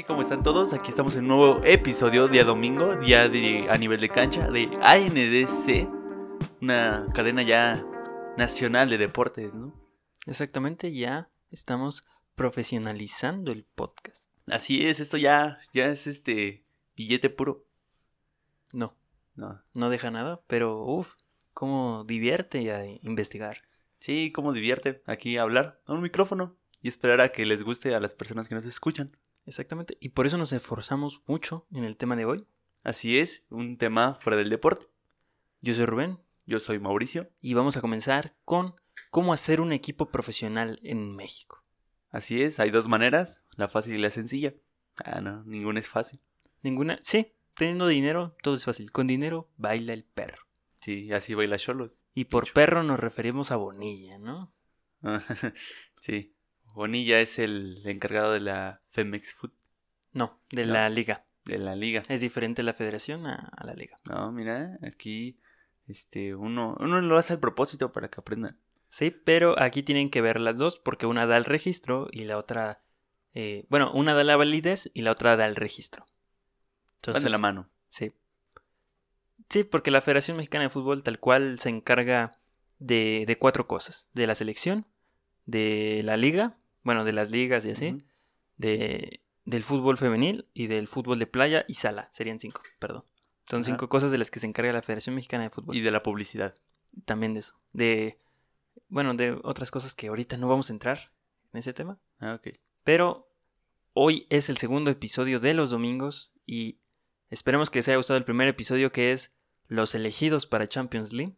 Hey, ¿cómo están todos? Aquí estamos en un nuevo episodio, día domingo, día de, a nivel de cancha de ANDC, una cadena ya nacional de deportes, ¿no? Exactamente, ya estamos profesionalizando el podcast. Así es, esto ya, ya es este billete puro. No, No. no deja nada, pero uff, cómo divierte a investigar. Sí, cómo divierte aquí hablar a un micrófono y esperar a que les guste a las personas que nos escuchan. Exactamente, y por eso nos esforzamos mucho en el tema de hoy. Así es, un tema fuera del deporte. Yo soy Rubén Yo soy Mauricio. y vamos a comenzar con cómo hacer un equipo profesional en México. Así es, hay dos maneras, la fácil y la sencilla. Ah, no, ninguna es fácil. Ninguna, sí, teniendo dinero todo es fácil. Con dinero baila el perro. Sí, así baila Cholos. Y por perro nos referimos a Bonilla, ¿no? sí. Bonilla es el encargado de la Femex Food, No, de No. la liga. de la liga. Es diferente la federación a, a la liga. No, mira, aquí este uno uno lo hace al propósito para que aprendan. Sí, pero aquí tienen que ver las dos porque una da el registro y la otra... eh, bueno, una da la validez y la otra da el registro. Van de la mano. Sí. Sí, porque la Federación Mexicana de Fútbol tal cual se encarga de, de cuatro cosas. De la selección, de la liga, bueno, de las ligas y así, de, del fútbol femenil y del fútbol de playa y sala. Serían cinco, perdón. Son Ajá. cinco cosas de las que se encarga la Federación Mexicana de Fútbol. Y de la publicidad. También de eso. De, bueno, de otras cosas que ahorita no vamos a entrar en ese tema. Ah, ok. Pero hoy es el segundo episodio de los domingos y esperemos que les haya gustado el primer episodio que es los elegidos para Champions League.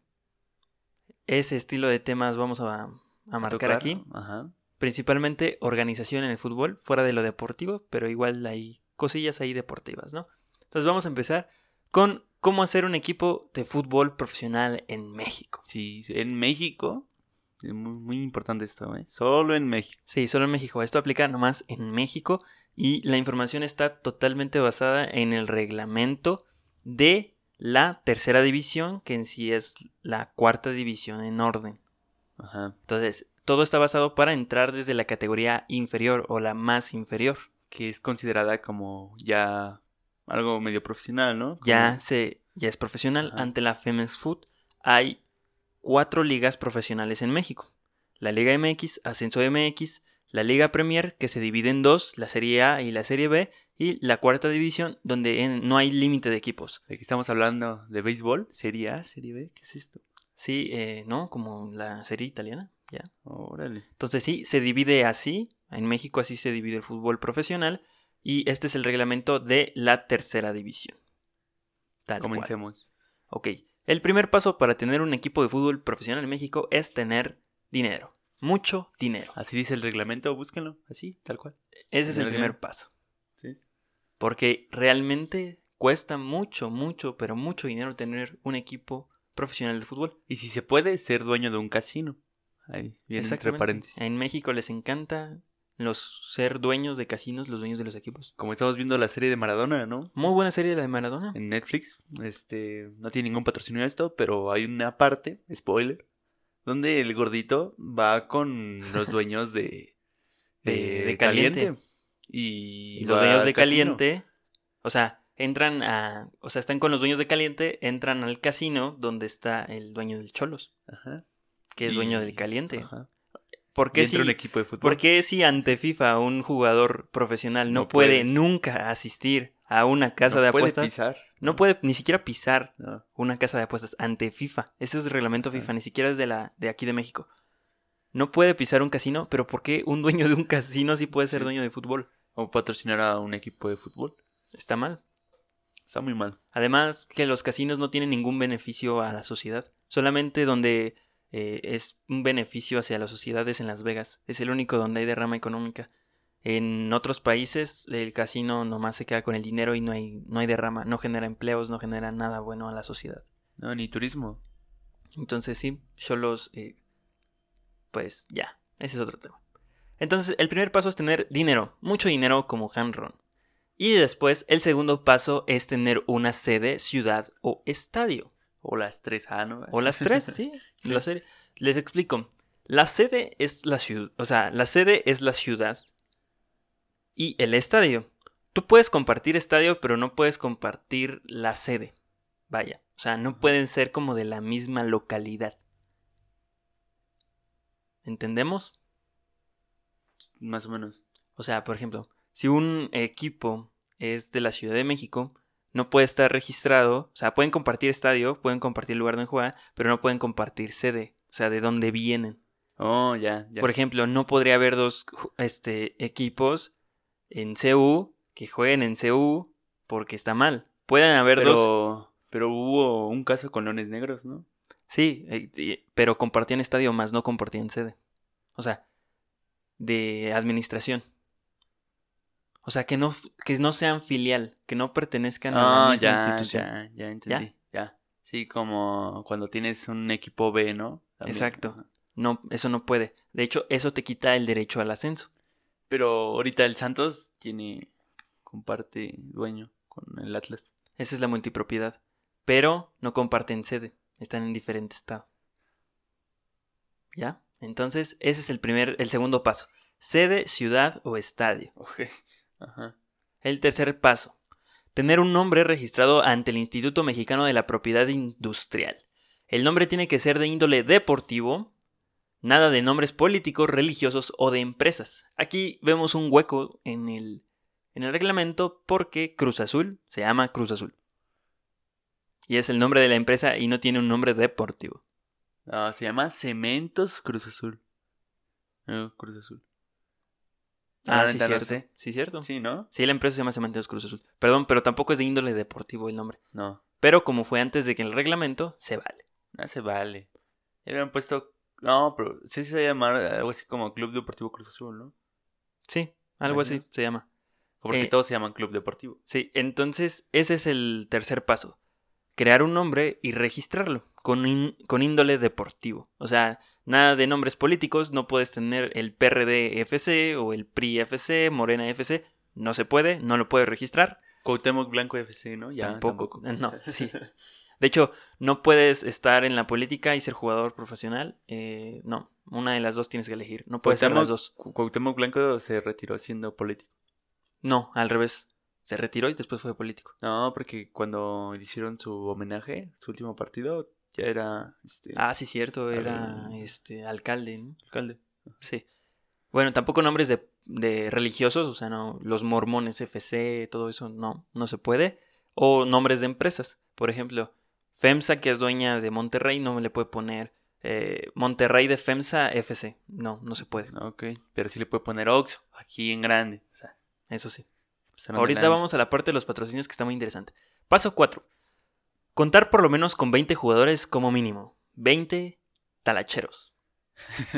Ese estilo de temas vamos a, a marcar aquí. Ajá. Principalmente organización en el fútbol, fuera de lo deportivo, pero igual hay cosillas ahí deportivas, ¿no? Entonces vamos a empezar con cómo hacer un equipo de fútbol profesional en México. Sí, en México es muy, muy importante esto, ¿eh? Solo en México. Sí, solo en México. Esto aplica nomás en México y la información está totalmente basada en el reglamento de la tercera división, que en sí es la cuarta división en orden. Ajá. Entonces, todo está basado para entrar desde la categoría inferior o la más inferior. Que es considerada como ya algo medio profesional, ¿no? Como- Ya se ya es profesional. Ajá. Ante la Femex Food hay cuatro ligas profesionales en México. La Liga MX, Ascenso MX, la Liga Premier, que se divide en dos, la Serie A y la Serie B, y la cuarta división, donde en- no hay límite de equipos. Aquí estamos hablando de béisbol, Serie A, Serie B, ¿qué es esto? Sí, eh, ¿no? Como la serie italiana, ya. Órale. Entonces sí, se divide así. En México así se divide el fútbol profesional. Y este es el reglamento de la tercera división. Tal cual. Comencemos. Ok, el primer paso para tener un equipo de fútbol profesional en México es tener dinero. Mucho dinero. Así dice el reglamento, búsquenlo, así, tal cual. Ese es el primer dinero. paso. Sí. Porque realmente cuesta mucho, mucho, pero mucho dinero tener un equipo profesional de fútbol. Y si se puede, ser dueño de un casino. Ahí, bien entre paréntesis. En México les encanta los ser dueños de casinos, los dueños de los equipos. Como estamos viendo la serie de Maradona, ¿no? Muy buena serie la de Maradona. En Netflix. Este, no tiene ningún patrocinio esto, pero hay una parte, spoiler, donde el gordito va con los dueños de, De- de Caliente. Y, Y los dueños de casino. Caliente, o sea, entran a, o sea, están con los dueños de Caliente, entran al casino donde está el dueño del Cholos, Ajá. Que es Y- dueño del Caliente. Ajá. ¿Por qué si, un equipo de fútbol. por qué si ante FIFA un jugador profesional no, No puede, puede. nunca asistir a una casa No de puede apuestas? pisar. No puede ni siquiera pisar No. una casa de apuestas ante FIFA. Ese es el reglamento. FIFA, ni siquiera es de la de aquí de México. No puede pisar un casino, pero ¿por qué un dueño de un casino sí puede ser Sí. dueño de fútbol? O patrocinar a un equipo de fútbol. Está mal. Está muy mal. Además que los casinos no tienen ningún beneficio a la sociedad. Solamente donde eh, es un beneficio hacia la sociedad es en Las Vegas. Es el único donde hay derrama económica. En otros países el casino nomás se queda con el dinero y no hay, no hay derrama. No genera empleos, no genera nada bueno a la sociedad. No, ni turismo. Entonces sí, solos... eh, pues ya, ese es otro tema. Entonces el primer paso es tener dinero. Mucho dinero como Hanron. Y después el segundo paso es tener una sede, ciudad o estadio. O las tres, ah, ¿no? O las tres, sí. Sí. La serie. Les explico. La sede es la ciudad. O sea, la sede es la ciudad. Y el estadio. Tú puedes compartir estadio, pero no puedes compartir la sede. Vaya, o sea, no pueden ser como de la misma localidad. ¿Entendemos? Más o menos. O sea, por ejemplo, si un equipo es de la Ciudad de México, no puede estar registrado, o sea, pueden compartir estadio, pueden compartir lugar donde juegan, pero no pueden compartir sede, o sea, de dónde vienen. Oh, ya, ya. Por ejemplo, no podría haber dos este, equipos en CU que jueguen en CU porque está mal. Pueden haber dos, pero, pero hubo un caso con Leones Negros, ¿no? sí, eh, pero compartían estadio más no compartían sede. O sea, de administración. O sea, que no, que no sean filial, que no pertenezcan a la Ah, misma ya, institución. ya, ya entendí. ¿Ya? Sí, como cuando tienes un equipo B, ¿no? También. Exacto. No, eso no puede. De hecho, eso te quita el derecho al ascenso. Pero ahorita el Santos tiene, comparte dueño con el Atlas. Esa es la multipropiedad. Pero no comparten sede. Están en diferente estado. ¿Ya? Entonces, ese es el primer, el segundo paso. Sede, ciudad o estadio. Ok. Ajá. El tercer paso. Tener un nombre registrado ante el Instituto Mexicano de la Propiedad Industrial. El nombre tiene que ser de índole deportivo, nada de nombres políticos, religiosos o de empresas. Aquí vemos un hueco en el, en el reglamento porque Cruz Azul se llama Cruz Azul. Y es el nombre de la empresa y no tiene un nombre deportivo. Ah, se llama Cementos Cruz Azul. No, Cruz Azul. Ah, Ah, sí, cierto. Sí, cierto. Sí, ¿no? Sí, la empresa se llama Cementeros Cruz Azul. Perdón, pero tampoco es de índole deportivo el nombre. No. Pero como fue antes de que el reglamento, se vale. No se vale. Ya habían puesto. No, pero sí se llama algo así como Club Deportivo Cruz Azul, ¿no? Sí, algo así se llama. Porque Eh, todos se llaman Club Deportivo. Sí, entonces ese es el tercer paso. Crear un nombre y registrarlo con, con índole deportivo. O sea, nada de nombres políticos, no puedes tener el PRD FC o el PRI FC, Morena FC. No se puede, no lo puedes registrar. Cuauhtémoc Blanco FC, ¿no? Ya, Tampoco. tampoco. No, sí. De hecho, no puedes estar en la política y ser jugador profesional. Eh, no, una de las dos tienes que elegir. No puedes ser las dos. Cu- Cuauhtémoc Blanco se retiró siendo político. No, al revés. Se retiró y después fue político. No, porque cuando hicieron su homenaje, su último partido, ya era este Ah, sí, cierto, era Al- este alcalde, ¿no? alcalde. Sí. Bueno, tampoco nombres de, de religiosos, o sea, no, los mormones FC, todo eso, no, no se puede. O nombres de empresas. Por ejemplo, FEMSA, que es dueña de Monterrey, no le puede poner eh, Monterrey de FEMSA FC. No, no se puede. Ok, pero sí le puede poner Oxxo, aquí en grande. O sea, Eso sí. de Ahorita vamos a la parte de los patrocinios que está muy interesante. Paso 4. Contar por lo menos con 20 jugadores como mínimo. 20 talacheros.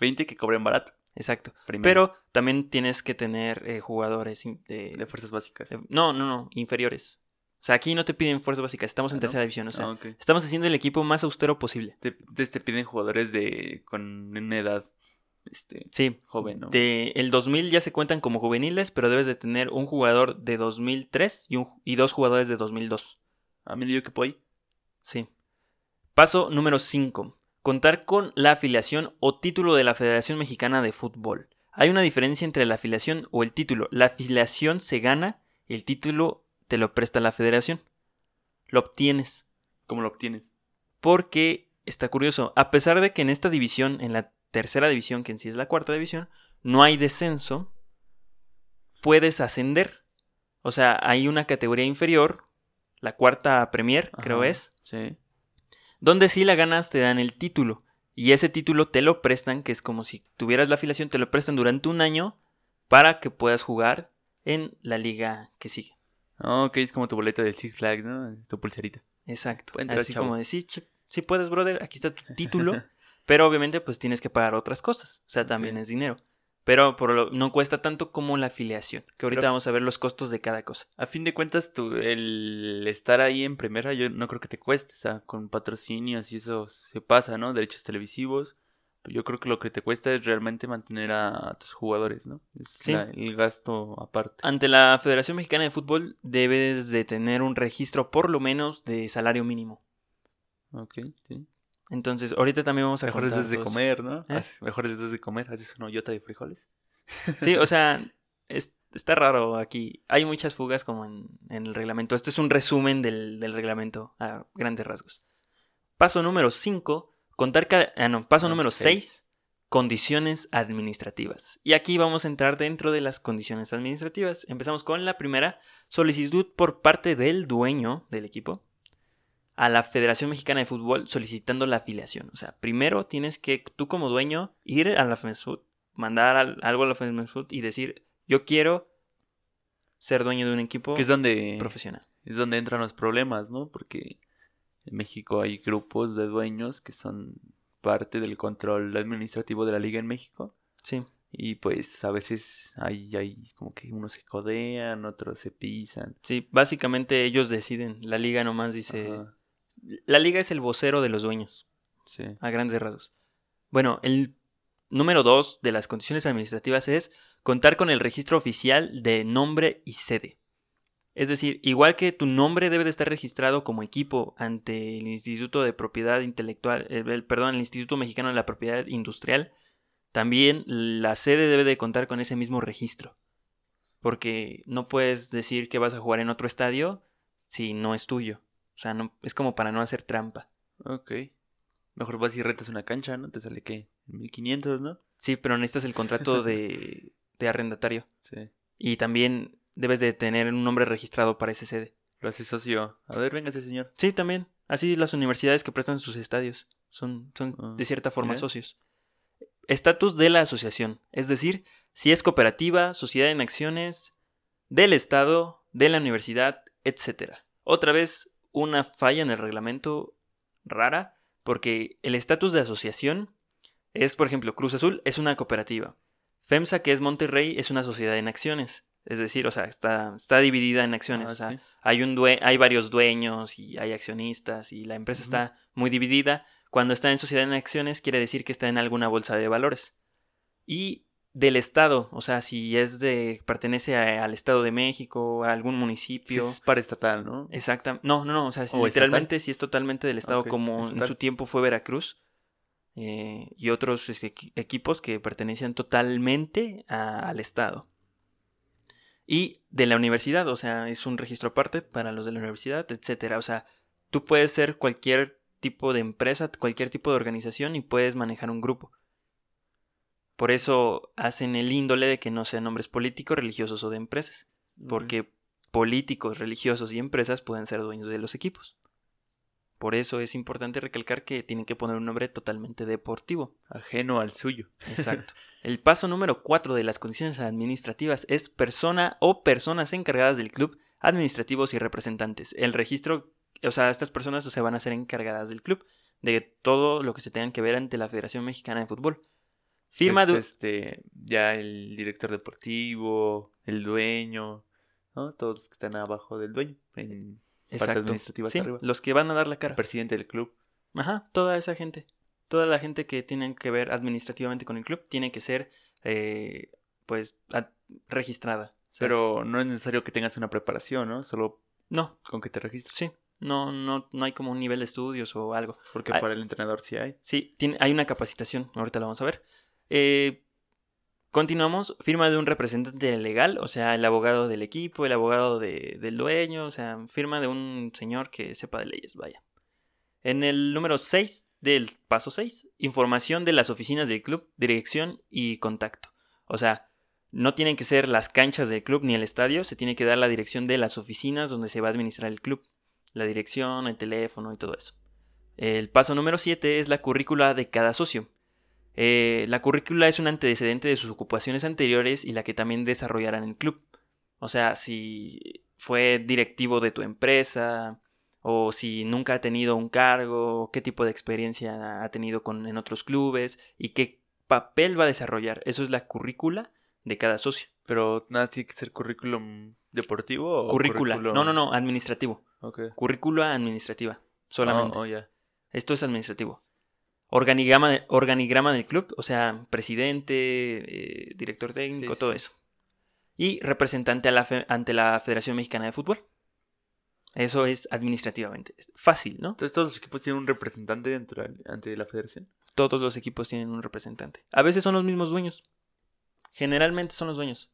20 que cobren barato. Exacto. Primero, Pero también tienes que tener eh, jugadores de, de fuerzas básicas. de- No, no, no, inferiores. O sea, aquí no te piden fuerza básica, estamos Ah, en ¿no? tercera división. O sea, Ah, ok. estamos haciendo el equipo más austero posible. Te, te, te piden jugadores de con una edad este Sí. joven, ¿no? De el 2000 ya se cuentan como juveniles, pero debes de tener un jugador de 2003 y, un, y dos jugadores de 2002. A mí yo que puedo Sí. Paso número 5. Contar con la afiliación o título de la Federación Mexicana de Fútbol. Hay una diferencia entre la afiliación o el título. La afiliación se gana, el título te lo presta la federación. Lo obtienes. ¿Cómo lo obtienes? Porque está curioso, a pesar de que en esta división, en la tercera división, que en sí es la cuarta división, no hay descenso, puedes ascender. O sea, hay una categoría inferior, la cuarta Premier, creo es, Sí. donde si la ganas te dan el título. Y ese título te lo prestan, que es como si tuvieras la afiliación, te lo prestan durante un año para que puedas jugar en la liga que sigue. Ah, ok, es como tu boleto del Six Flags, ¿no? Tu pulserita. Exacto. Entrar, Así chavo. como de, sí, sí puedes, brother, aquí está tu título, pero obviamente pues tienes que pagar otras cosas. O sea, también es dinero. Pero por lo- no cuesta tanto como la afiliación, que ahorita Pero- vamos a ver los costos de cada cosa. A fin de cuentas, tu, el estar ahí en primera, yo no creo que te cueste. O sea, con patrocinios y eso se pasa, ¿no? Derechos televisivos. Pero yo creo que lo que te cuesta es realmente mantener a, tus jugadores, ¿no? Es Sí. la- el gasto aparte. Ante la Federación Mexicana de Fútbol debes de tener un registro por lo menos de salario mínimo. Ok, sí. Entonces, ahorita también vamos a Mejor contar desde de todos. comer, ¿no? ¿Eh? Haz- Mejor desde de comer. Haces una hoyota de frijoles. Sí, o sea, es- está raro aquí. Hay muchas fugas como en, en el reglamento. Esto es un resumen del, del, reglamento a grandes rasgos. Paso número 5. Contar cada... Ah, no. Paso número 6. Condiciones administrativas. Y aquí vamos a entrar dentro de las condiciones administrativas. Empezamos con la primera. Solicitud por parte del dueño del equipo a la Federación Mexicana de Fútbol solicitando la afiliación. O sea, primero tienes que tú como dueño ir a la FEMSFUT, mandar algo a la FEMSFUT y decir, yo quiero ser dueño de un equipo que es donde, profesional. Es donde entran los problemas, ¿no? Porque en México hay grupos de dueños que son parte del control administrativo de la liga en México. Sí. Y pues a veces hay, hay como que unos se codean, otros se pisan. Sí, básicamente ellos deciden. La liga nomás dice, la liga es el vocero de los dueños. Sí. A grandes rasgos. Bueno, el número dos de las condiciones administrativas es contar con el registro oficial de nombre y sede. Es decir, igual que tu nombre debe de estar registrado como equipo ante el Instituto de Propiedad Intelectual, eh, el, perdón, el Instituto Mexicano de la Propiedad Industrial, también la sede debe de contar con ese mismo registro. Porque no puedes decir que vas a jugar en otro estadio si no es tuyo. O sea, no, es como para no hacer trampa. Ok. Mejor vas y rentas una cancha, ¿no? Te sale qué? 1500, ¿no? Sí, pero necesitas el contrato de, de arrendatario. Sí. Y también debes de tener un nombre registrado para ese sede. Lo hace socio. A ver, véngase, señor. Sí, también. Así las universidades que prestan sus estadios son, son ah, de cierta forma socios. Estatus de la asociación. Es decir, si es cooperativa, sociedad en acciones, del Estado, de la universidad, etc. Otra vez, una falla en el reglamento rara, porque el estatus de asociación es, por ejemplo, Cruz Azul es una cooperativa. FEMSA, que es Monterrey, es una sociedad en acciones. Es decir, o sea, está, está dividida en acciones. Ah, o sea, hay, un hay varios dueños y hay accionistas y la empresa está muy dividida. Cuando está en sociedad en acciones quiere decir que está en alguna bolsa de valores. Y del estado, o sea, si es de pertenece al estado de México, a algún municipio. es para estatal, ¿no? Exactamente. No, no, no, o sea, literalmente si es totalmente del estado como en su tiempo fue Veracruz eh, y otros este, equipos que pertenecían totalmente al estado. Y de la universidad, o sea, es un registro aparte para los de la universidad, etcétera, o sea, tú puedes ser cualquier tipo de empresa, cualquier tipo de organización y puedes manejar un grupo. Por eso hacen el índole de que no sean nombres políticos, religiosos o de empresas. Porque políticos, religiosos y empresas pueden ser dueños de los equipos. Por eso es importante recalcar que tienen que poner un nombre totalmente deportivo. Ajeno al suyo. Exacto. El paso número 4 de las condiciones administrativas es persona o personas encargadas del club, administrativos y representantes. El registro, o sea, estas personas se van a ser encargadas del club, de todo lo que se tenga que ver ante la Federación Mexicana de Fútbol. Firma este, ya el director deportivo, el dueño, ¿no? Todos los que están abajo del dueño, en parte administrativa arriba. Los que van a dar la cara. El presidente del club. Ajá, toda esa gente. Toda la gente que tiene que ver administrativamente con el club tiene que ser, eh, pues, registrada. Pero no es necesario que tengas una preparación, ¿no? Solo no. con que te registres. Sí. No, no, no hay como un nivel de estudios o algo. Porque para el entrenador sí hay. Sí, tiene, hay una capacitación. Ahorita la vamos a ver. Eh, continuamos, firma de un representante legal, o sea, el abogado del equipo, el abogado del dueño, o sea, firma de un señor que sepa de leyes, vaya. En el número 6 del paso 6, información de las oficinas del club, dirección y contacto. O sea, no tienen que ser las canchas del club ni el estadio, se tiene que dar la dirección de las oficinas donde se va a administrar el club. La dirección, el teléfono y todo eso. El paso número 7 es la currícula de cada socio. Eh, la currícula es un antecedente de sus ocupaciones anteriores y la que también desarrollarán en el club. O sea, si fue directivo de tu empresa o si nunca ha tenido un cargo, qué tipo de experiencia ha tenido con, en otros clubes y qué papel va a desarrollar. Eso es la currícula de cada socio. Pero nada, tiene que ser currículum deportivo o currícula. No, no, no, administrativo. Currícula administrativa. Solamente. Oh, Esto es administrativo. Organigrama, organigrama del club, o sea, presidente, eh, director técnico, todo eso. Y representante ante la Federación Mexicana de Fútbol. Eso es administrativamente. fácil, ¿no? Entonces todos los equipos tienen un representante dentro, ante la federación. Todos los equipos tienen un representante. A veces son los mismos dueños. Generalmente son los dueños.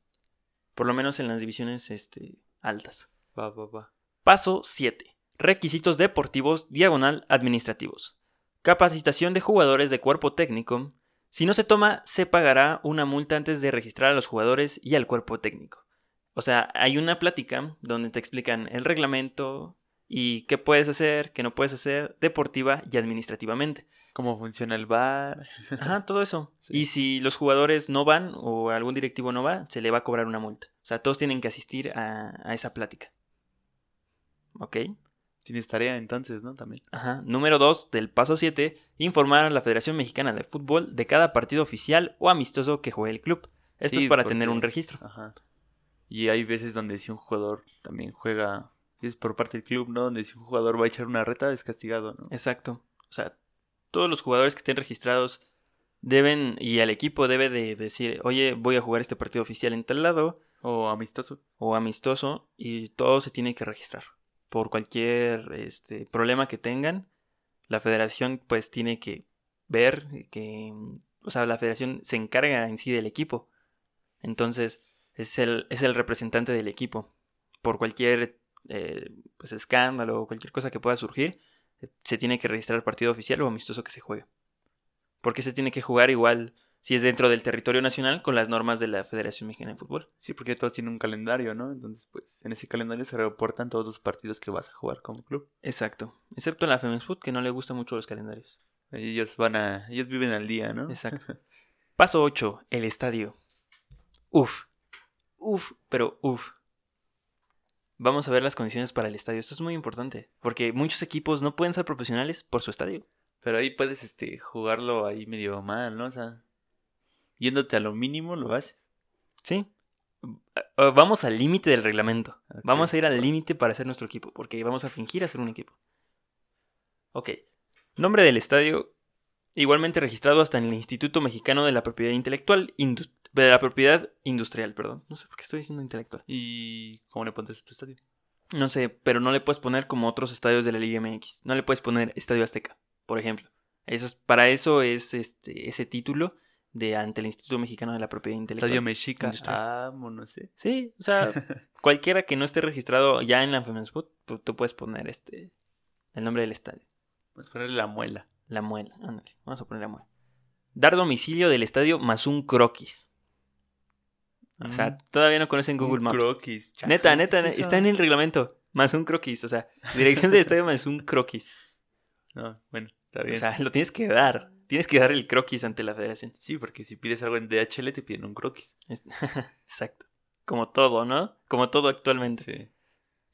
por lo menos en las divisiones este, altas. Va, va, va. Paso 7. Requisitos deportivos diagonal administrativos. Capacitación de jugadores de cuerpo técnico. Si no se toma, se pagará una multa antes de registrar a los jugadores y al cuerpo técnico. O sea, hay una plática donde te explican el reglamento y qué puedes hacer, qué no puedes hacer, deportiva y administrativamente. ¿Cómo funciona el bar? Ajá, todo eso. Sí. Y si los jugadores no van o algún directivo no va, se le va a cobrar una multa. O sea, todos tienen que asistir a, a esa plática. ¿Ok? Tienes tarea entonces, ¿no? También. Ajá. Número 2 del paso 7, informar a la Federación Mexicana de Fútbol de cada partido oficial o amistoso que juegue el club. Esto Sí, es para porque- tener un registro. Ajá. Y hay veces donde si un jugador también juega, es por parte del club, ¿no? Donde si un jugador va a echar una reta es castigado, ¿no? Exacto. O sea, todos los jugadores que estén registrados deben, y el equipo debe de decir, oye, voy a jugar este partido oficial en tal lado O amistoso. o amistoso, y todo se tiene que registrar. Por cualquier este, problema que tengan, la federación pues tiene que ver que, o sea, la federación se encarga en sí del equipo. Entonces, es el, es el representante del equipo. Por cualquier eh, pues, escándalo o cualquier cosa que pueda surgir, se tiene que registrar el partido oficial o amistoso que se juegue. Porque se tiene que jugar igual si es dentro del territorio nacional con las normas de la Federación Mexicana de Fútbol. Sí, porque todos tienen un calendario, ¿no? Entonces, pues, en ese calendario se reportan todos los partidos que vas a jugar como club. Exacto. Excepto la Femex Food, que no le gustan mucho los calendarios. Ellos van a, ellos viven al día, ¿no? Exacto. Paso 8. El estadio. Uf. Uf, pero uf. Vamos a ver las condiciones para el estadio. Esto es muy importante. Porque muchos equipos no pueden ser profesionales por su estadio. Pero ahí puedes, este, jugarlo ahí medio mal, ¿no? O sea, yéndote a lo mínimo lo haces. ¿Sí? Eh, Vamos al límite del reglamento. Vamos a ir al límite para hacer nuestro equipo. Porque vamos a fingir hacer un equipo. Ok. Nombre del estadio. Igualmente registrado hasta en el Instituto Mexicano de la Propiedad Intelectual. De la Propiedad Industrial, perdón. No sé por qué estoy diciendo intelectual. ¿Y cómo le pones a tu estadio? No sé, pero no le puedes poner como otros estadios de la Liga MX. No le puedes poner Estadio Azteca, por ejemplo. Eso es- para eso es este, ese título de ante el Instituto Mexicano de la Propiedad Intelectual. Estadio Mexica. Ah, no sé. Sí, o sea, cualquiera que no esté registrado ya en la Femespot, tú, tú puedes poner este el nombre del estadio. A ponerle la muela. La muela, ándale, vamos a poner la muela. Dar domicilio del estadio más un croquis. O sea, Mm. todavía no conocen Google Un Maps. croquis. Neta, ¿qué neta, es está en el reglamento. Más un croquis, o sea, dirección del estadio más un croquis. No, bueno, está bien. O sea, lo tienes que dar. Tienes que dar el croquis ante la federación. sí, porque si pides algo en DHL te piden un croquis. Exacto. Como todo, ¿no? Como todo actualmente. Sí.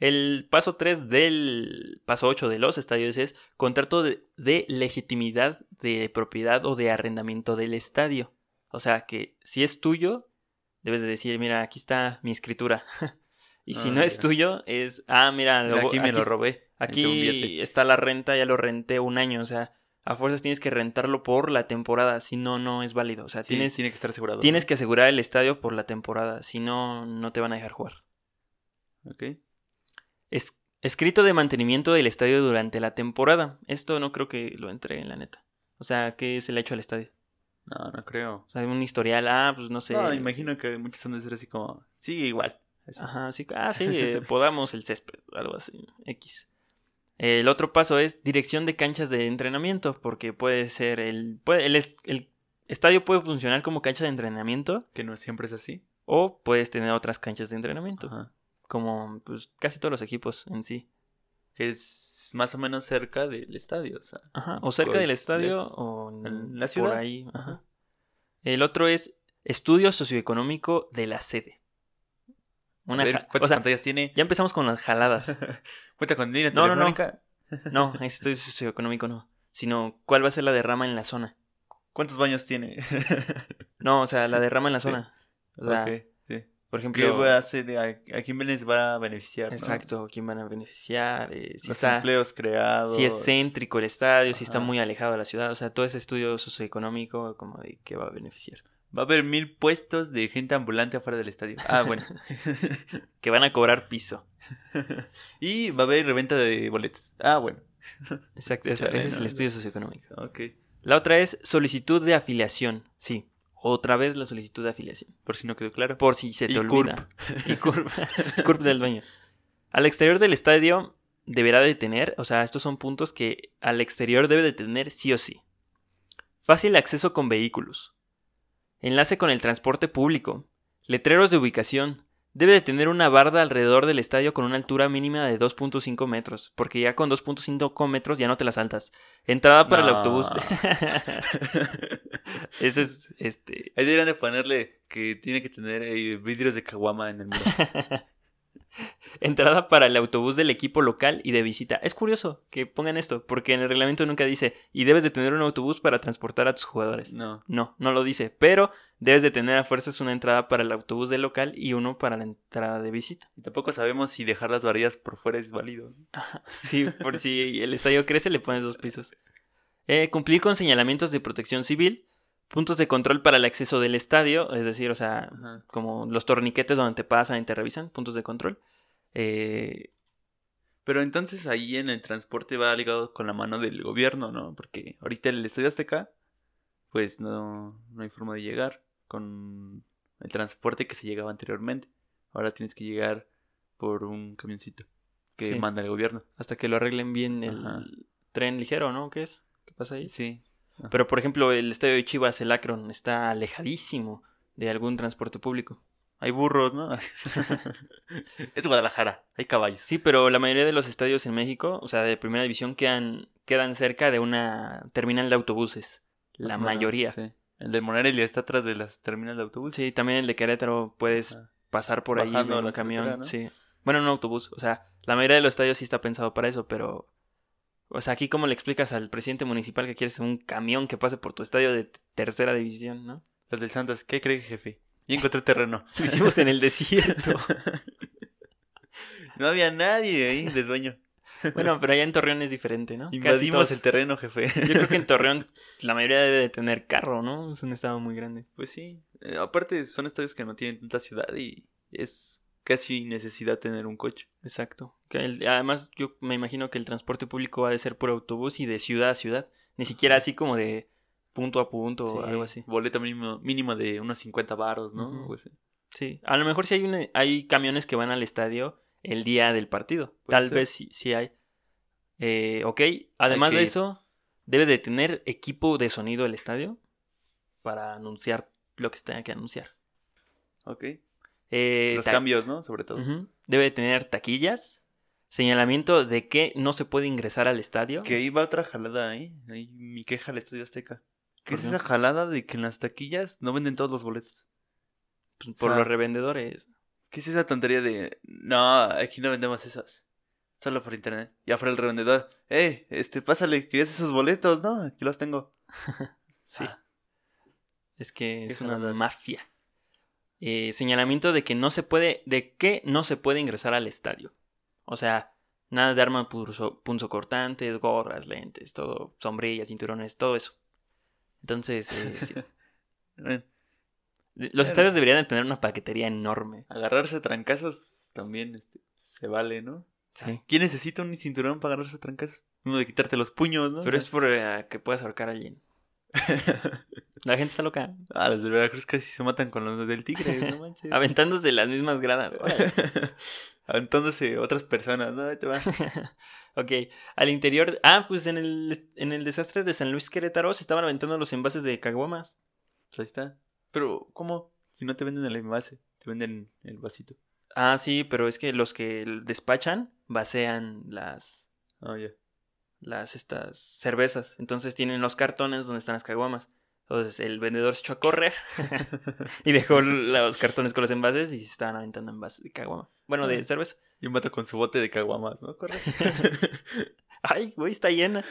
El paso 3 del paso 8 de los estadios es contrato de, de legitimidad de propiedad o de arrendamiento del estadio. O sea que si es tuyo, debes de decir, mira, aquí está mi escritura. y si Ah, no es tuyo, es, ah, mira, lo- Mira, aquí me lo robé. Aquí está la renta, ya lo renté un año, o sea, a fuerzas tienes que rentarlo por la temporada, si no, no es válido. O sea, Sí, tienes, tiene que estar asegurado. tienes que asegurar el estadio por la temporada, si no, no te van a dejar jugar. Ok. Es, escrito de mantenimiento del estadio durante la temporada. Esto no creo que lo entre en la neta. O sea, ¿qué se le ha hecho al estadio? No, no creo. O sea, un historial, ah, pues no sé. No, imagino que muchos han de ser así como. Sigue igual. Así. Ajá, sí, ah, sí, eh, podamos el césped, algo así, X. El otro paso es dirección de canchas de entrenamiento, porque puede ser el, puede- el, es- el estadio puede funcionar como cancha de entrenamiento Que no siempre es así. o puedes tener otras canchas de entrenamiento, Ajá. como pues casi todos los equipos en sí. Que es más o menos cerca del estadio. O sea. Ajá, o cerca del Pues, estadio lejos. o en- En la por ciudad. ahí. ajá. Ajá. El otro es estudio socioeconómico de la sede. Una ver, ¿Cuántas o sea, pantallas tiene? ya empezamos con las jaladas. Cuenta con línea No, no, no. telefónica. No, ese estudio socioeconómico no. Sino cuál va a ser la derrama en la zona. ¿Cuántos baños tiene? No, o sea, la derrama en la Sí. zona. O sea, sí. por ¿Qué ejemplo. va a hacer? ¿A, a quién les va a beneficiar? no? Exacto, quién van a beneficiar, eh, si Los está. empleos creados. Si es céntrico el estadio, si está muy alejado de la ciudad, o sea, todo ese estudio socioeconómico como de qué va a beneficiar. Va a haber mil puestos de gente ambulante afuera del estadio. Ah, bueno. Que van a cobrar piso. y va a haber reventa de boletos. Ah, bueno. Exacto, ese, Chale, ese es el estudio socioeconómico. Ok. La otra es solicitud de afiliación. Sí. otra vez la solicitud de afiliación. Por si no quedó claro. Por si se te Y olvida. Y CURP. CURP del dueño. Al exterior del estadio deberá de tener, o sea, estos son puntos que al exterior debe de tener sí o sí. Fácil acceso con vehículos. Enlace con el transporte público. Letreros de ubicación. Debe de tener una barda alrededor del estadio con una altura mínima de 2.5 metros, porque ya con 2.5 metros ya no te la saltas. Entrada para el autobús. Ese es, este, Ahí deberían de ponerle que tiene que tener vidrios de caguama en el muro. Entrada para el autobús del equipo local y de visita. Es curioso que pongan esto, porque en el reglamento nunca dice, y debes de tener un autobús para transportar a tus jugadores. No. No, no lo dice, pero debes de tener a fuerzas una entrada para el autobús del local y uno para la entrada de visita. Y tampoco sabemos si dejar las varillas por fuera es válido. Sí, por si el estadio crece le pones dos pisos. Eh, cumplir con señalamientos de protección civil, puntos de control para el acceso del estadio, es decir, o sea, Ajá. como los torniquetes donde te pasan y te revisan, puntos de control. Eh, Pero entonces ahí en el transporte va ligado con la mano del gobierno, ¿no? Porque ahorita el Estadio Azteca, pues no, no hay forma de llegar con el transporte que se llegaba anteriormente. Ahora tienes que llegar por un camioncito que Sí. manda el gobierno. hasta que lo arreglen bien el Ajá. tren ligero, ¿no? ¿Qué es? ¿Qué pasa ahí? Sí. Pero por ejemplo, el estadio de Chivas, el Akron, está alejadísimo de algún transporte público. Hay burros, ¿no? es Guadalajara, hay caballos. Sí, pero la mayoría de los estadios en México, o sea, de primera división, quedan, quedan cerca de una terminal de autobuses. La menos, mayoría. sí. El de Morelia está atrás de las terminales de autobús. Sí, también el de Querétaro puedes pasar por ahí en un camión. Sí. Bueno, en un autobús. O sea, la mayoría de los estadios sí está pensado para eso, pero. O sea, aquí, ¿cómo le explicas al presidente municipal que quieres un camión que pase por tu estadio de tercera división, no? Las del Santos, ¿qué cree, jefe? Y encontré terreno. Lo hicimos en el desierto. No había nadie ahí de dueño. Bueno, pero allá en Torreón es diferente, ¿no? Invadimos el terreno, jefe. Yo creo que en Torreón la mayoría debe de tener carro, ¿no? Es un estado muy grande. Pues sí. Eh, aparte, son estadios que no tienen tanta ciudad y es casi necesidad tener un coche. Exacto. Que el- además, yo me imagino que el transporte público va a ser por autobús y de ciudad a ciudad. Ni siquiera así como de punto a punto o algo así. Boleto mínimo, mínimo de unos 50 varos, ¿no? Sí. A lo mejor sí hay, una- hay camiones que van al estadio el día del partido. Tal ser. vez sí, sí hay. Eh, ok. Además que de eso, debe de tener equipo de sonido el estadio para anunciar lo que se tenga que anunciar. Ok. Eh, Los cambios, ¿no? Sobre todo. Debe de tener taquillas, señalamiento de que no se puede ingresar al estadio. Que va otra jalada, ¿eh? Ahí mi queja al Estadio Azteca. ¿Qué ¿Por es esa jalada de que en las taquillas no venden todos los boletos? Pues, por o sea, los revendedores. ¿Qué es esa tontería de... No, aquí no vendemos esos. Solo por internet. Ya fuera el revendedor. Eh, este, pásale, querías esos boletos, ¿no? Aquí los tengo. Sí. Ah. Es que es una jaladas. mafia. Eh, señalamiento de que no se puede, de que no se puede ingresar al estadio. O sea, nada de arma punzo, punzocortantes, gorras, lentes, todo, sombrillas, cinturones, todo eso. Entonces, eh, sí. Bueno, los estadios deberían de tener una paquetería enorme. agarrarse a trancazos también este, se vale, ¿no? Sí. ¿Quién necesita un cinturón para agarrarse a trancazos? Uno de quitarte los puños, ¿no? Pero es por eh, que puedas ahorcar a alguien. La gente está loca. ah, los de Veracruz casi se matan con los del tigre, no manches. Aventándose las mismas gradas. Aventándose otras personas, ¿no? Ahí te va. Ok, al interior. Ah, pues en el, en el desastre de San Luis Querétaro se estaban aventando los envases de caguamas. Pues ahí está. Pero, ¿cómo? Si no te venden el envase, te venden el vasito. Ah, sí, pero es que los que despachan vacían las, Ah, ya. las estas cervezas. Entonces tienen los cartones donde están las caguamas. Entonces el vendedor se echó a correr y dejó los cartones con los envases y se estaban aventando envases de caguama. Bueno, de cerveza. Y un vato con su bote de caguamas, ¿no? Corre. Ay, güey, está llena.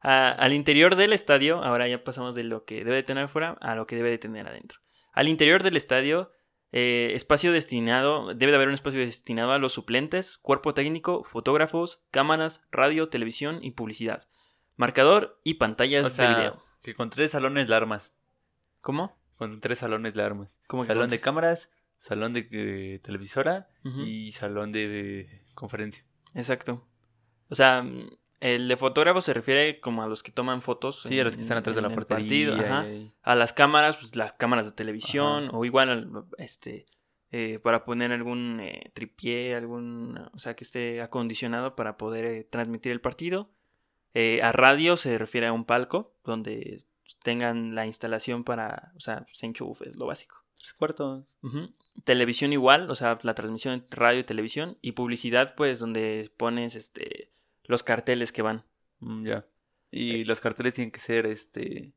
Al interior del estadio, ahora ya pasamos de lo que debe de tener fuera a lo que debe de tener adentro. Al interior del estadio, eh, espacio destinado, debe de haber un espacio destinado a los suplentes, cuerpo técnico, fotógrafos, cámaras, radio, televisión y publicidad. Marcador y pantallas o sea, de video. Que con tres salones la armas. ¿Cómo? Con tres salones la armas. ¿Cómo salón de cámaras, salón de eh, televisora y salón de eh, conferencia. Exacto. O sea, El de fotógrafo se refiere como a los que toman fotos. Sí, a los que están atrás de la portería. partido, ajá. A las cámaras, pues las cámaras de televisión. O igual, al- este. eh, para poner algún eh, tripié, algún. O sea, que esté acondicionado para poder eh, transmitir el partido. Eh, a radio se refiere a un palco donde tengan la instalación para. O sea, se enchufe, es lo básico. Tres cuartos. Televisión igual, o sea, la transmisión entre radio y televisión. Y publicidad, pues, donde pones este los carteles que van. Mm, ya. Y los carteles tienen que ser este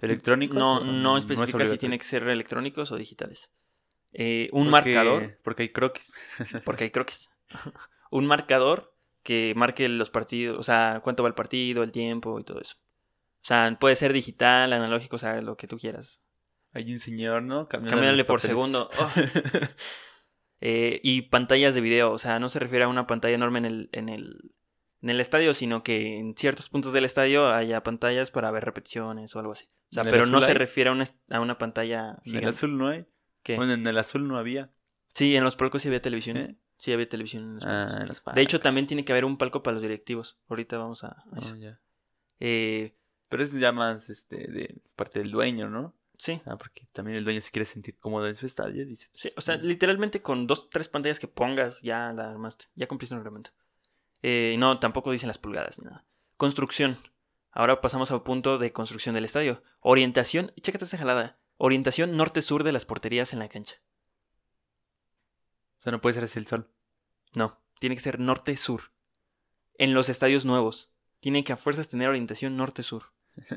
electrónicos. No, no es especifica si obligatorio? tiene que ser electrónicos o digitales. Eh, un Porque- marcador, Porque hay croquis. porque hay croquis. un marcador que marque los partidos, o sea, cuánto va el partido, el tiempo y todo eso. O sea, puede ser digital, analógico, o sea, lo que tú quieras. Hay un señor, ¿no? Los por segundo. Oh. Eh, y pantallas de video, o sea, no se refiere a una pantalla enorme en el, en el, en el estadio, sino que en ciertos puntos del estadio haya pantallas para ver repeticiones o algo así. O sea, ¿En el pero no se hay? refiere a una, a una pantalla En el gigante. azul no hay. ¿Qué? Bueno, en el azul no había. Sí, en los palcos sí había televisión. ¿Eh? Sí había televisión en los palcos. Ah, en los de hecho, palcos. también tiene que haber un palco para los directivos. Ahorita vamos a, a Ah, eso. ya. Eh, Pero es ya más este, de parte del dueño, ¿no? sí, Ah, porque también el dueño se quiere sentir cómodo en su estadio, dice. sí, o sea, literalmente con dos, tres pantallas que pongas ya la armaste. Ya cumpliste un reglamento. Eh, no, tampoco dicen las pulgadas ni nada. Construcción. Ahora pasamos al punto de construcción del estadio. Orientación, chécate esta jalada. Orientación norte-sur de las porterías en la cancha. O sea, no puede ser así el sol. No, tiene que ser norte-sur. En los estadios nuevos. Tienen que a fuerzas tener orientación norte-sur.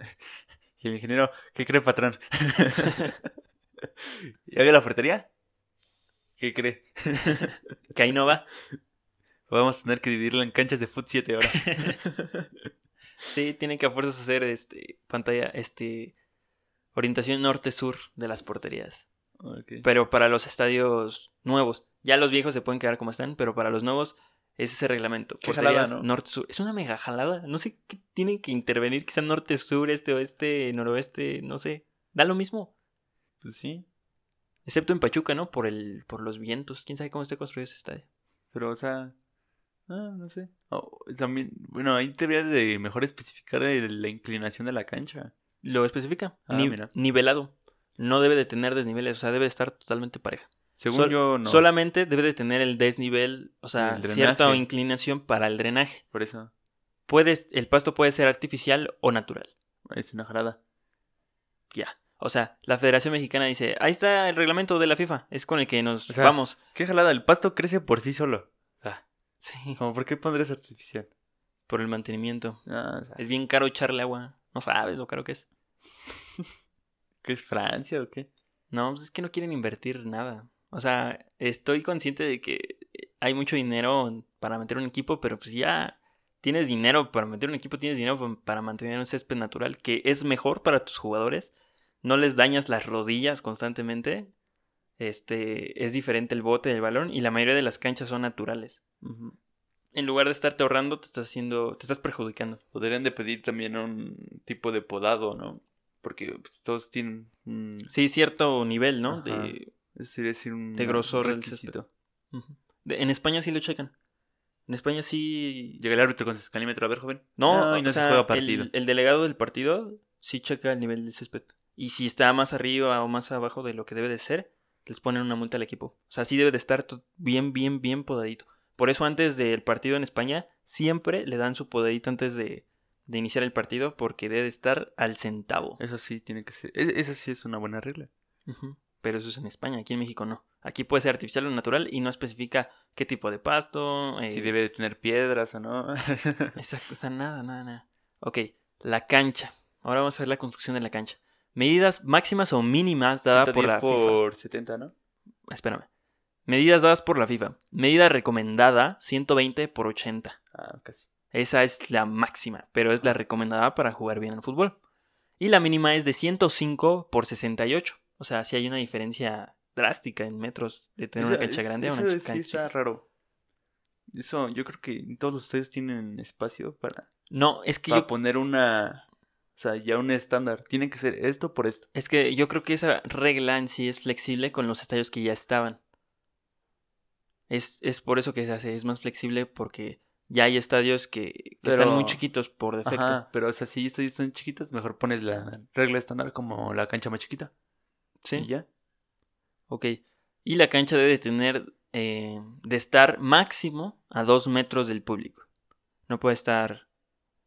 Y el ingeniero, ¿qué cree, patrón? ¿Ya vio la portería? ¿Qué cree? Que ahí no va. Vamos a tener que dividirla en canchas de foot 7 ahora. Sí, tienen que a fuerzas hacer este pantalla, este orientación norte-sur de las porterías. Pero para los estadios nuevos, ya los viejos se pueden quedar como están, pero para los nuevos es ese reglamento. Qué jalada, ¿no? norte-sur. Es una mega jalada. No sé qué tienen que intervenir, quizá norte-sur, este, oeste, noroeste, no sé. Da lo mismo. Pues sí. Excepto en Pachuca, ¿no? Por el, por los vientos. Quién sabe cómo esté construido ese estadio. Pero, o sea. Ah, no sé. Oh, también, bueno, ahí debería de mejor especificar el- la inclinación de la cancha. Lo especifica. Ah, Ni- mira. nivelado. No debe de tener desniveles, o sea, debe de estar totalmente pareja. Según Sol- yo, no. Solamente debe de tener el desnivel, o sea, cierta inclinación para el drenaje. Por eso Puedes, el pasto puede ser artificial o natural. es una jalada. Ya. O sea, la Federación Mexicana dice, ahí está el reglamento de la FIFA, es con el que nos O sea, vamos. ¿Qué jalada? El pasto crece por sí solo. Ah, Sí. como, ¿por qué pondrías artificial? Por el mantenimiento. Ah, o sea, Es bien caro echarle agua. No sabes lo caro que es. ¿Qué es Francia o qué? No, pues es que no quieren invertir nada. O sea, estoy consciente de que hay mucho dinero para meter un equipo, pero pues ya tienes dinero para meter un equipo, tienes dinero pa- para mantener un césped natural que es mejor para tus jugadores. No les dañas las rodillas constantemente. Este, es diferente el bote del balón y la mayoría de las canchas son naturales. En lugar de estarte ahorrando, te estás haciendo, te estás perjudicando. Podrían de pedir también un tipo de podado, ¿no? Porque pues, todos tienen un... Sí, cierto nivel, ¿no? Ajá. De, sería decir un de grosor del. De- en España sí lo checan. En España sí Llega el árbitro con su escalímetro, a ver, joven. No, y no o se juega partido. El, el delegado del partido sí checa el nivel del césped. Y si está más arriba o más abajo de lo que debe de ser, les ponen una multa al equipo. O sea, sí debe de estar bien, bien, bien podadito. Por eso antes del partido en España, siempre le dan su podadito antes de, de iniciar el partido, porque debe de estar al centavo. Eso sí, tiene que ser. es- Eso sí es una buena regla. Pero eso es en España, aquí en México no. Aquí puede ser artificial o natural y no especifica qué tipo de pasto. eh, Si debe de tener piedras o no. Exacto, o sea, nada, nada, nada. Ok, la cancha. Ahora vamos a ver la construcción de la cancha. Medidas máximas o mínimas dadas por 110 la FIFA. por 70, ¿no? Espérame. Medidas dadas por la FIFA. Medida recomendada 120 por 80. Ah, casi. Esa es la máxima, pero es la recomendada para jugar bien al fútbol. Y la mínima es de 105 por 68. O sea, si hay una diferencia drástica en metros de tener una Eso- cancha grande a eso una sí cancha está chica. raro. Eso, yo creo que todos los estadios tienen espacio para, No, es que para yo poner una. O sea, ya un estándar. Tiene que ser esto por esto. Es que yo creo que esa regla en sí es flexible con los estadios que ya estaban. Es, es por eso que se hace, es más flexible porque Ya hay estadios que, que están muy chiquitos por defecto. Ajá, pero o sea, si estadios están chiquitos, mejor pones la regla estándar como la cancha más chiquita. Sí. Y ya. Ok. Y la cancha debe tener eh, de estar máximo a dos metros del público. No puede estar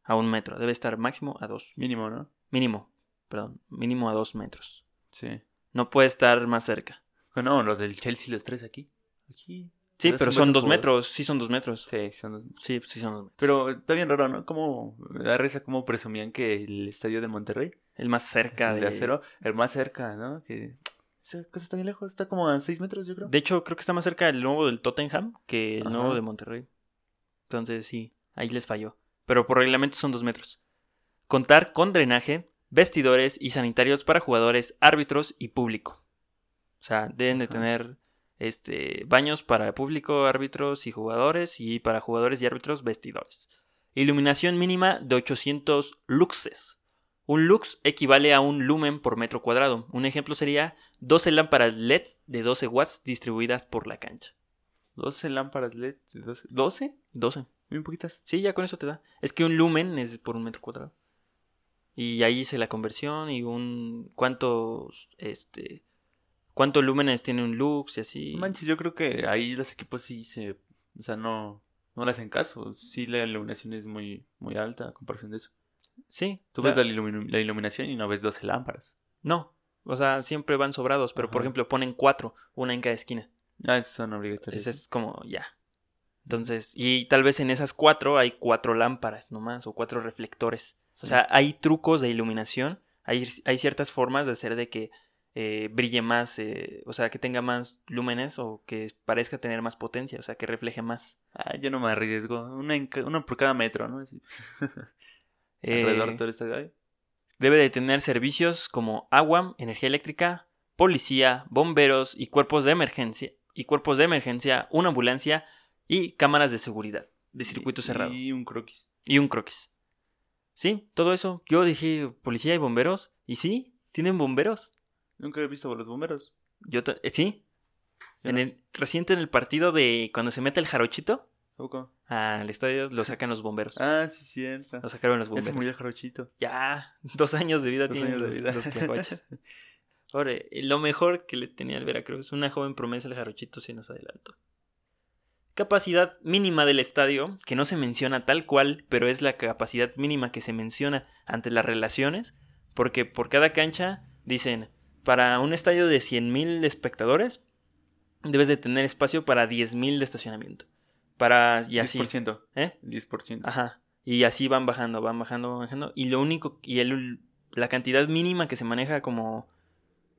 a un metro, debe estar máximo a dos. Mínimo, ¿no? Mínimo, perdón, mínimo a dos metros. Sí. No puede estar más cerca. Bueno, los del Chelsea, los tres aquí. Aquí. Sí, Pero son dos metros, sí son dos metros. Sí, son dos- Sí, sí son dos metros. Pero está bien raro, ¿no? Como da risa como presumían que el estadio de Monterrey, El más cerca de, de acero, el más cerca, ¿no? Que esa cosa está bien lejos, está como a 6 metros, yo creo. De hecho, creo que está más cerca el nuevo del Tottenham que el Ajá. nuevo de Monterrey. Entonces, sí, ahí les falló. Pero por reglamento son dos metros. Contar con drenaje, vestidores y sanitarios para jugadores, árbitros y público. O sea, deben de Ajá. tener este, baños para público, árbitros y jugadores, y para jugadores y árbitros, vestidores. Iluminación mínima de 800 luxes. Un lux equivale a un lumen por metro cuadrado. Un ejemplo sería 12 lámparas LEDs de 12 watts distribuidas por la cancha. 12 lámparas LED, 12. ¿12? 12. Bien poquitas. Sí, ya con eso te da. Es que un lumen es por un metro cuadrado. Y ahí hice la conversión y un cuántos este cuántos lúmenes tiene un lux y así. Manches, yo creo que ahí los equipos sí se. O sea, no, no le hacen caso. Sí, la iluminación es muy, muy alta a comparación de eso. Sí. Tú ves la, ilumi- la iluminación y no ves 12 lámparas. No, o sea, siempre van sobrados, pero por ejemplo ponen cuatro, una en cada esquina. Ah, esos son obligatorios. Ese es como ya. Entonces, y tal vez en esas cuatro hay cuatro lámparas nomás o cuatro reflectores. O sea, hay trucos de iluminación, hay, hay ciertas formas de hacer de que eh, brille más, eh, o sea, que tenga más lúmenes o que parezca tener más potencia, o sea, que refleje más. Ah, yo no me arriesgo. Una, una por cada metro, ¿no? Así. Eh, Alrededor de todo. Ay, debe de tener servicios como agua, energía eléctrica, policía, bomberos y cuerpos de emergencia, y cuerpos de emergencia, una ambulancia y cámaras de seguridad de circuito y- cerrado. Y un croquis. Y un croquis. Sí, todo eso. Yo dije policía y bomberos. Y sí, tienen bomberos. Nunca he visto a los bomberos. Yo eh, sí. Yo En no. el, reciente en el partido de cuando se mete el jarochito ¿Tampoco? al estadio lo sacan los bomberos. Ah, sí, cierto. Lo sacaron los Ya se bomberos. murió el jarochito. Ya, dos años de vida Dos tienen años de los, vida. los tlacuaches. Ahora, eh, lo mejor que le tenía al Veracruz, una joven promesa el jarochito se nos adelantó. Capacidad mínima del estadio, que no se menciona tal cual, pero es la capacidad mínima que se menciona ante las relaciones, porque por cada cancha dicen, para un estadio de 100.000 espectadores, debes de tener espacio para 10.000 de estacionamiento. Para, y así. 10%. ¿Eh? 10%. Ajá. Y así van bajando, van bajando, van bajando. Y lo único, y el, la cantidad mínima que se maneja como,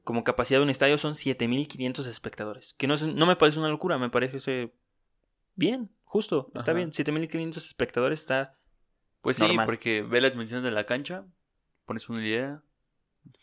como capacidad de un estadio son 7500 espectadores. Que no, es- no me parece una locura, me parece bien, justo, está Ajá. bien. 7500 espectadores está. Pues sí, porque ve las dimensiones de la cancha, pones una hilera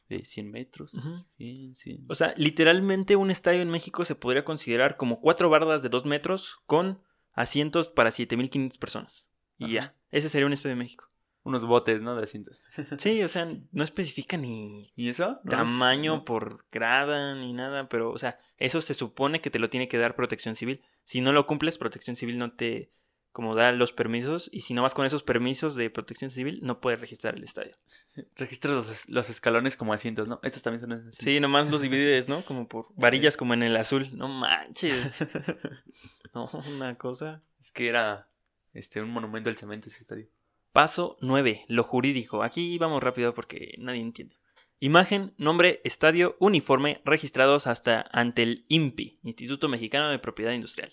de 100 metros. Ujú. 100, 100. O sea, literalmente un estadio en México se podría considerar como cuatro bardas de dos metros con asientos para 7500 personas. Y ya, ese sería un estadio en México. Unos botes, ¿no? De asiento. Sí, o sea, no especifica ni ¿Y eso? ¿No? tamaño ¿No? por grada ni nada, pero, o sea, eso se supone que te lo tiene que dar protección civil. Si no lo cumples, protección civil no te como da los permisos y si no vas con esos permisos de protección civil no puedes registrar el estadio. Registras los, es- los escalones como asientos, ¿no? Estos también son asientos. Sí, nomás los divides, ¿no? Como por varillas como en el azul. No manches. No, una cosa. es que era este un monumento al cemento ese estadio. Paso 9. Lo jurídico. Aquí vamos rápido porque nadie entiende. Imagen, nombre, estadio, uniforme registrados hasta ante el INPI, Instituto Mexicano de Propiedad Industrial.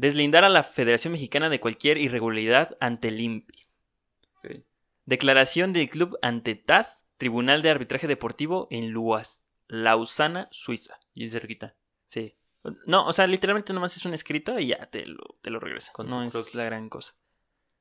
Deslindar a la Federación Mexicana de cualquier irregularidad ante el INPI. Declaración del club ante TAS, Tribunal de Arbitraje Deportivo en Luas, Lausana, Suiza. Y en cerquita. Sí. No, o sea, literalmente nomás es un escrito y ya te lo, te lo regresa. Con no es croquis. la gran cosa.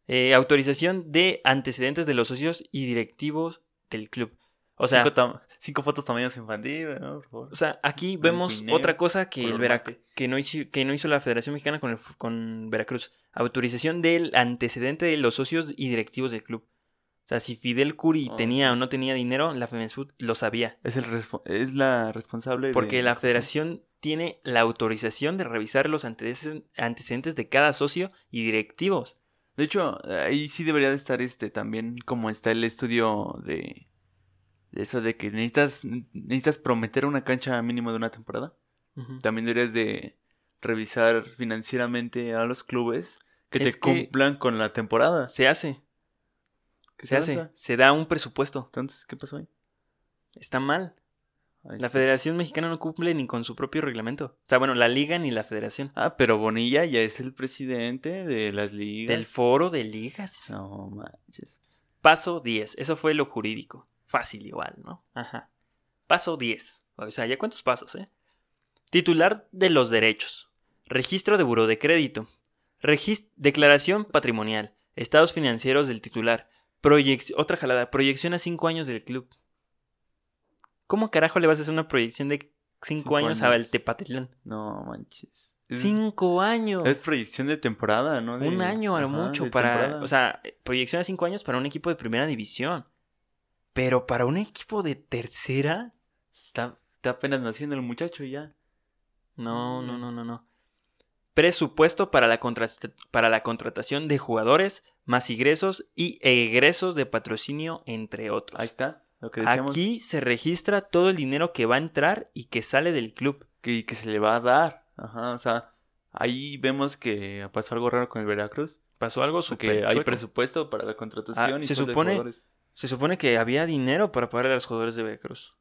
Eh, autorización de antecedentes de los socios y directivos del club. O sea, cinco, cinco fotos tamaños infantil, ¿no? Por favor. o sea aquí vemos otra cosa que, el color Vera- mate. que, no hizo, que no hizo la Federación Mexicana con, el con Veracruz. Autorización del antecedente de los socios y directivos del club. O sea, si Fidel Curi Oh, tenía o no tenía dinero, la FEMESFUT lo sabía. Es, el es la responsable Porque de- la federación tiene la autorización de revisar los antecedentes antecedentes de cada socio y directivos. De hecho, ahí sí debería de estar este también como está el estudio de eso de que necesitas necesitas prometer una cancha mínimo de una temporada. También deberías de revisar financieramente a los clubes que Es te que- cumplan con la temporada. Se hace, ¿Qué se hace. Se da un presupuesto. Entonces, ¿qué pasó ahí? Está mal. Ahí La sí. Federación Mexicana no cumple ni con su propio reglamento. O sea, bueno, la liga ni la federación. Ah, pero Bonilla ya es el presidente de las ligas. Del foro de ligas. No manches. Paso 10. Eso fue lo jurídico. Fácil igual, ¿no? Ajá. Paso 10. O sea, ¿ya cuántos pasos, eh? Titular de los derechos. Registro de buró de crédito. Declaración patrimonial. Estados financieros del titular. Proyec- otra jalada. Proyección a 5 años del club. ¿Cómo carajo le vas a hacer una proyección de 5 Cinco años, años. al Tepatitlán? No manches. Es- 5 años. Es proyección de temporada, ¿no? De- Un año a lo mucho para. temporada. O sea, proyección a cinco años para un equipo de primera división. Pero para un equipo de tercera. Está, está apenas naciendo el muchacho ya. No, Mm. no, no, no, no. Presupuesto para la, para la contratación de jugadores, más ingresos y egresos de patrocinio, entre otros. Ahí está. Lo que decíamos. Aquí se registra todo el dinero que va a entrar y que sale del club. Que, que se le va a dar. Ajá, o sea, ahí vemos que pasó algo raro con el Veracruz. Pasó algo súper hay presupuesto para la contratación Ah, y se de supone- jugadores. Se supone que había dinero para pagar a los jugadores de Veracruz.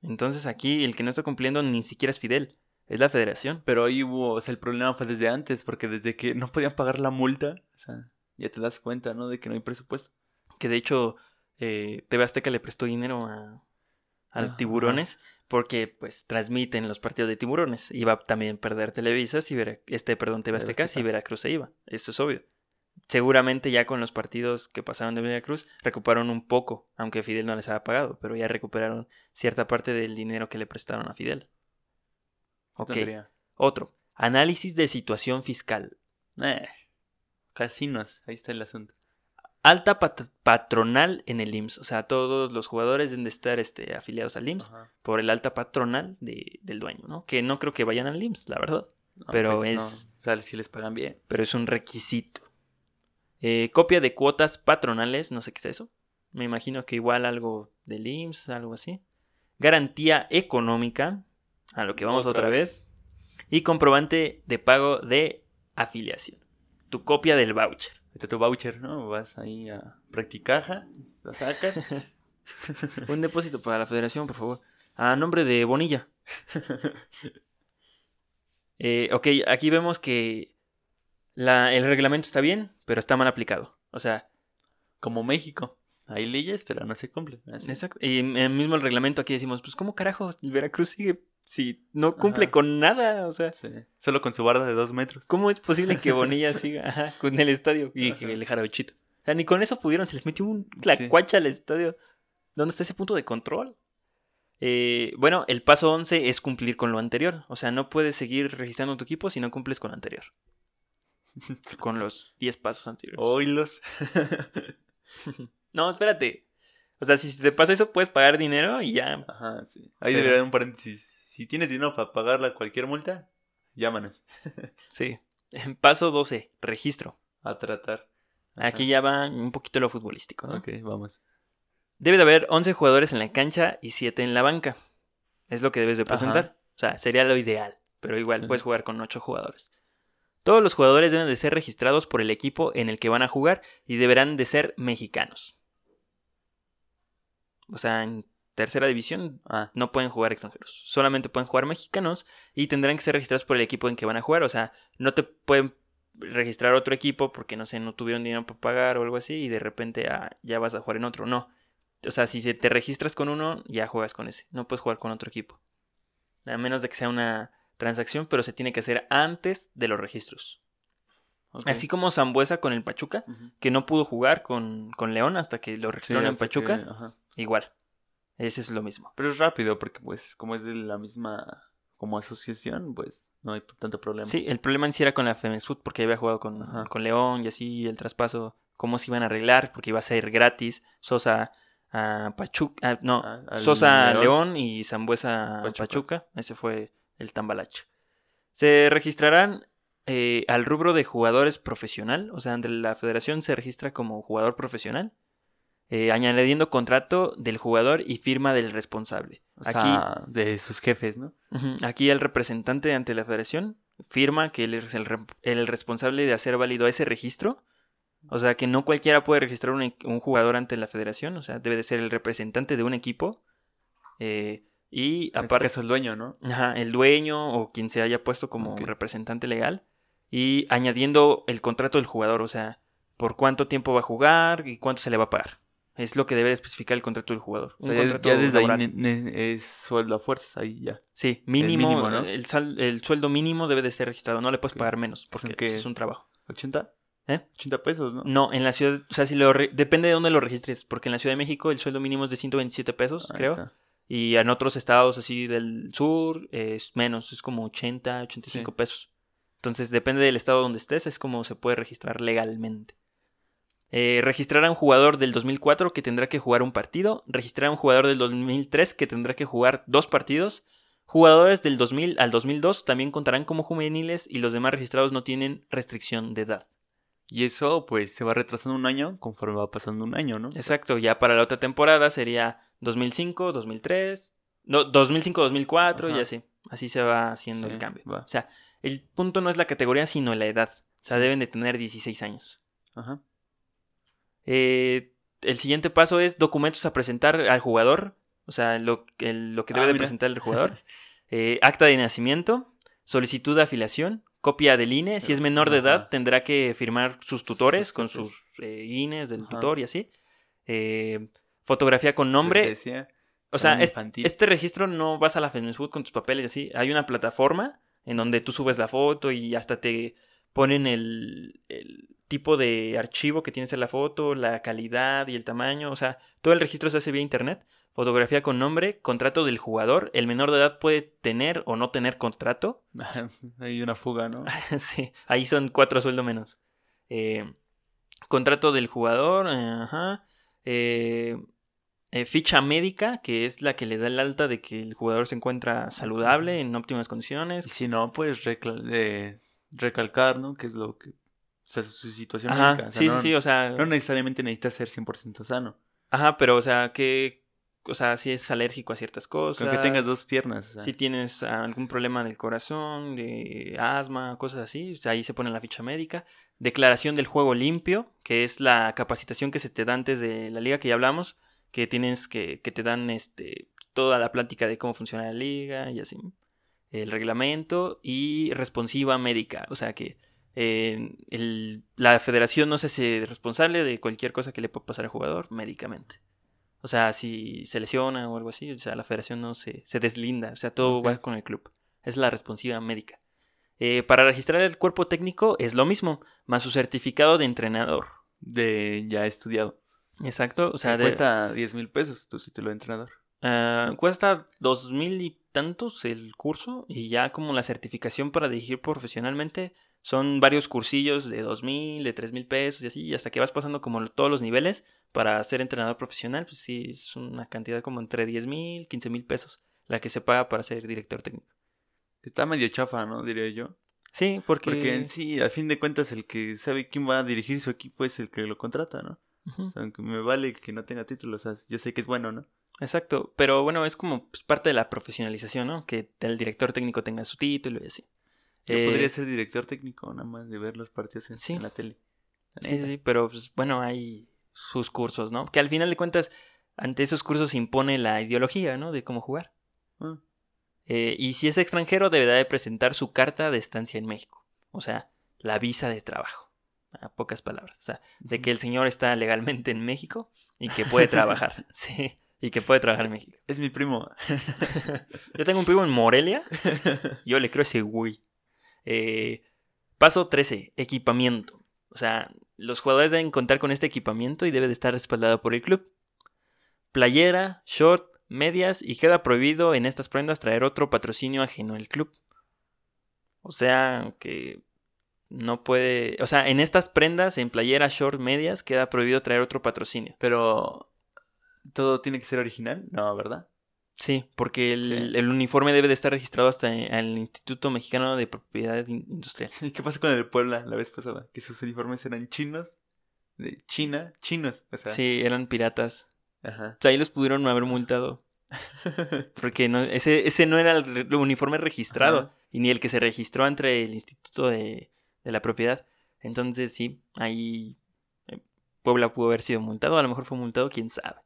Entonces aquí el que no está cumpliendo ni siquiera es Fidel, es la federación. Pero ahí hubo, o sea, el problema fue desde antes, porque desde que no podían pagar la multa, o sea, ya te das cuenta, ¿no? De que no hay presupuesto. Que de hecho eh, TV Azteca le prestó dinero a, a. Tiburones porque pues transmiten los partidos de Tiburones. Iba a también perder Televisa si Vera- este, perdón, TV Azteca si. Veracruz se iba. Eso es obvio. Seguramente ya con los partidos que pasaron de Veracruz recuperaron un poco, aunque Fidel no les había pagado, pero ya recuperaron cierta parte del dinero que le prestaron a Fidel. Ok. Otro. Análisis de situación fiscal. Eh, casinos, ahí está el asunto. Alta pat- patronal en el IMSS. O sea, todos los jugadores deben de estar este, afiliados al IMSS Ajá. por el alta patronal de- del dueño, ¿no? Que no creo que vayan al IMSS, la verdad. No, Pero pues, es- no, o sea, si les pagan bien. Pero es un requisito. Eh, copia de cuotas patronales, no sé qué es eso. Me imagino que igual algo del IMSS, algo así. Garantía económica, a lo que vamos otra, Otra vez. Y comprobante de pago de afiliación. Tu copia del voucher. Está tu voucher, ¿no? Vas ahí a practicaja, lo sacas. Un depósito para la federación, por favor. A nombre de Bonilla. Eh, ok, aquí vemos que la- el reglamento está bien, pero está mal aplicado. O sea, Como México. Hay leyes, pero no se cumplen. Así. exacto. Y el mismo el reglamento aquí decimos, pues ¿cómo carajo Veracruz sigue si no cumple Ajá. con nada? O sea, Sí. Solo con su barda de dos metros. ¿cómo es posible que Bonilla siga ajá, con el estadio y Ajá. el jarochito? O sea, ni con eso pudieron, se les metió un clacuacha al estadio. ¿Dónde está ese punto de control? Eh, bueno, el paso 11 es cumplir con lo anterior. O sea, no puedes seguir registrando tu equipo si no cumples con lo anterior. Con los 10 pasos anteriores. Oilos. No, espérate. O sea, si te pasa eso, puedes pagar dinero y ya. Ajá, sí. Ahí debería haber un paréntesis. Si tienes dinero para pagarla cualquier multa, llámanos Sí. Paso 12, registro. a tratar. Ajá. Aquí ya va un poquito lo futbolístico. ¿no? Ok, vamos. Debe de haber 11 jugadores en la cancha y 7 en la banca. Es lo que debes de Ajá. presentar. O sea, sería lo ideal. Pero igual Sí. puedes jugar con 8 jugadores. Todos los jugadores deben de ser registrados por el equipo en el que van a jugar y deberán de ser mexicanos. O sea, en tercera división Ah, no pueden jugar extranjeros. Solamente pueden jugar mexicanos y tendrán que ser registrados por el equipo en que van a jugar. O sea, no te pueden registrar otro equipo porque no sé, no tuvieron dinero para pagar o algo así y de repente ah, ya vas a jugar en otro. No. O sea, si te registras con uno, ya juegas con ese. No puedes jugar con otro equipo. A menos de que sea una transacción, pero se tiene que hacer antes de los registros. Así como Zambuesa con el Pachuca, que no pudo jugar con, con León hasta que lo Sí, registraron en que- Pachuca. Igual. Ese es lo mismo. Pero es rápido porque, pues, como es de la misma como asociación, pues no hay tanto problema. Sí, el problema en sí era con la Femex Food porque había jugado con, con León y así el traspaso, cómo se iban a arreglar, porque iba a ser gratis. Sosa a Pachuca, no, Ah, Sosa a León. León y Zambuesa a Pachuca. Pachuca. Ese fue el tambalache. Se registrarán eh, al rubro de jugadores profesional, o sea, ante la federación se registra como jugador profesional, eh, añadiendo contrato del jugador y firma del responsable. O Aquí, sea, de sus jefes, ¿no? Aquí el representante ante la federación firma que él es el, re- el responsable de hacer válido ese registro. O sea que no cualquiera puede registrar un, e- un jugador ante la federación. O sea, debe de ser el representante de un equipo. Eh, y este aparte, caso el dueño, ¿no? ajá, el dueño o quien se haya puesto como representante legal. Y añadiendo el contrato del jugador. O sea, por cuánto tiempo va a jugar y cuánto se le va a pagar. Es lo que debe de especificar el contrato del jugador. O sea, ya, desde laboral. ahí es sueldo a fuerzas, ahí ya. Sí, mínimo, mínimo, ¿no? el, sal- el sueldo mínimo debe de ser registrado, no le puedes pagar menos, porque Son que- es un trabajo. ¿80? ¿Eh? 80 pesos, ¿no? No, en la ciudad, o sea, si lo re- depende de dónde lo registres, porque en la Ciudad de México el sueldo mínimo es de 127 pesos, Ahí creo, está. Y en otros estados así del sur es menos, es como 80, 85 Sí. pesos. Entonces, depende del estado donde estés, es como se puede registrar legalmente. Eh, registrar a un jugador del 2004 que tendrá que jugar un partido. Registrar a un jugador del 2003 que tendrá que jugar dos partidos. Jugadores del 2000 al 2002 también contarán como juveniles y los demás registrados no tienen restricción de edad. Y eso, pues, se va retrasando un año conforme va pasando un año, ¿no? Exacto, ya para la otra temporada sería 2005, 2003, no, 2005, 2004 y Ajá. así. Así se va haciendo Sí, el cambio. va. O sea, el punto no es la categoría, sino la edad. O sea, deben de tener 16 años. Ajá. Eh, el siguiente paso es documentos a presentar al jugador. O sea, lo, el- lo que debe Ah, de presentar el jugador. Eh, acta de nacimiento, solicitud de afiliación, copia del INE. Si es menor de edad, tendrá que firmar sus tutores con sus eh, INES del tutor y así. Eh, fotografía con nombre. O sea, es- este registro no vas a la Facebook con tus papeles y así. Hay una plataforma en donde tú subes la foto y hasta te ponen el, el tipo de archivo que tienes en la foto, la calidad y el tamaño. O sea, todo el registro se hace vía internet. Fotografía con nombre, contrato del jugador. El menor de edad puede tener o no tener contrato. Hay una fuga, ¿no? sí, ahí son cuatro sueldos menos. Eh, contrato del jugador, eh, ajá. Eh, eh, ficha médica, que es la que le da el alta de que el jugador se encuentra saludable, en óptimas Y condiciones. si no, pues de- recalcar, ¿no? Que es lo que... O sea, su situación Ajá, médica. o sea, sí, no, sí, sí, o sea, no necesariamente necesitas ser 100% sano. ajá, pero o sea, que, o sea, si es alérgico a ciertas cosas. Con que tengas dos piernas. o sea. Si tienes algún problema del corazón, de asma, cosas así, o sea, ahí se pone la ficha médica. Declaración del juego limpio, que es la capacitación que se te da antes de la liga que ya hablamos, que tienes que, que te dan este toda la plática de cómo funciona la liga y así. El reglamento y responsiva médica, o sea que eh, el- la federación no se hace responsable de cualquier cosa que le pueda pasar al jugador médicamente. O sea, si se lesiona o algo así, o sea, la federación no se, se deslinda, o sea, todo va con el club. Es la responsiva médica. Eh, para registrar el cuerpo técnico es lo mismo, más su certificado de entrenador. De ya estudiado. Exacto, o sea, de- cuesta 10 mil pesos tu título de entrenador. ah, cuesta dos mil y tantos el curso y ya como la certificación para dirigir profesionalmente son varios cursillos de dos mil, de tres mil pesos y así, y hasta que vas pasando como todos los niveles para ser entrenador profesional, pues sí, es una cantidad como entre 10 mil, 15 mil pesos la que se paga para ser director técnico. Está medio chafa, ¿no? Diría yo. Sí, porque... Porque en sí, a fin de cuentas, el que sabe quién va a dirigir su equipo es el que lo contrata, ¿no? Ujú. O sea, aunque me vale que no tenga título, o sea, yo sé que es bueno, ¿no? Exacto, pero bueno, es como pues, parte de la profesionalización, ¿no? Que el director técnico tenga su título y así. Yo Eh, podría ser director técnico, nada más de ver los partidos en, Sí. en la tele. Sí, sí, pero pues, bueno, hay sus cursos, ¿no? Que al final de cuentas, ante esos cursos se impone la ideología, ¿no? De cómo jugar. Ah, Eh, y si es extranjero, deberá de presentar su carta de estancia en México. O sea, la visa de trabajo. A pocas palabras. O sea, de que el señor está legalmente en México y que puede trabajar. sí, y que puede trabajar en México. Es mi primo. Yo tengo un primo en Morelia. Yo le creo ese güey. Eh, paso 13. Equipamiento. O sea, los jugadores deben contar con este equipamiento y debe de estar respaldado por el club. Playera, short, medias y queda prohibido en estas prendas traer otro patrocinio ajeno al club. O sea, que no puede... O sea, en estas prendas, en playera, short, medias, queda prohibido traer otro patrocinio. Pero, ¿todo tiene que ser original? No, ¿verdad? Sí, porque el, Sí. el uniforme debe de estar registrado hasta el Instituto Mexicano de Propiedad In- Industrial. ¿Y qué pasó con el Puebla la vez pasada? Que sus uniformes eran chinos, de China, chinos. O sea, Sí, eran piratas. Ajá. O sea, ahí los pudieron haber multado. Porque no, ese, ese no era el uniforme registrado. Ajá. Y ni el que se registró entre el Instituto de, de la Propiedad. Entonces, sí, ahí eh, Puebla pudo haber sido multado. A lo mejor fue multado, quién sabe.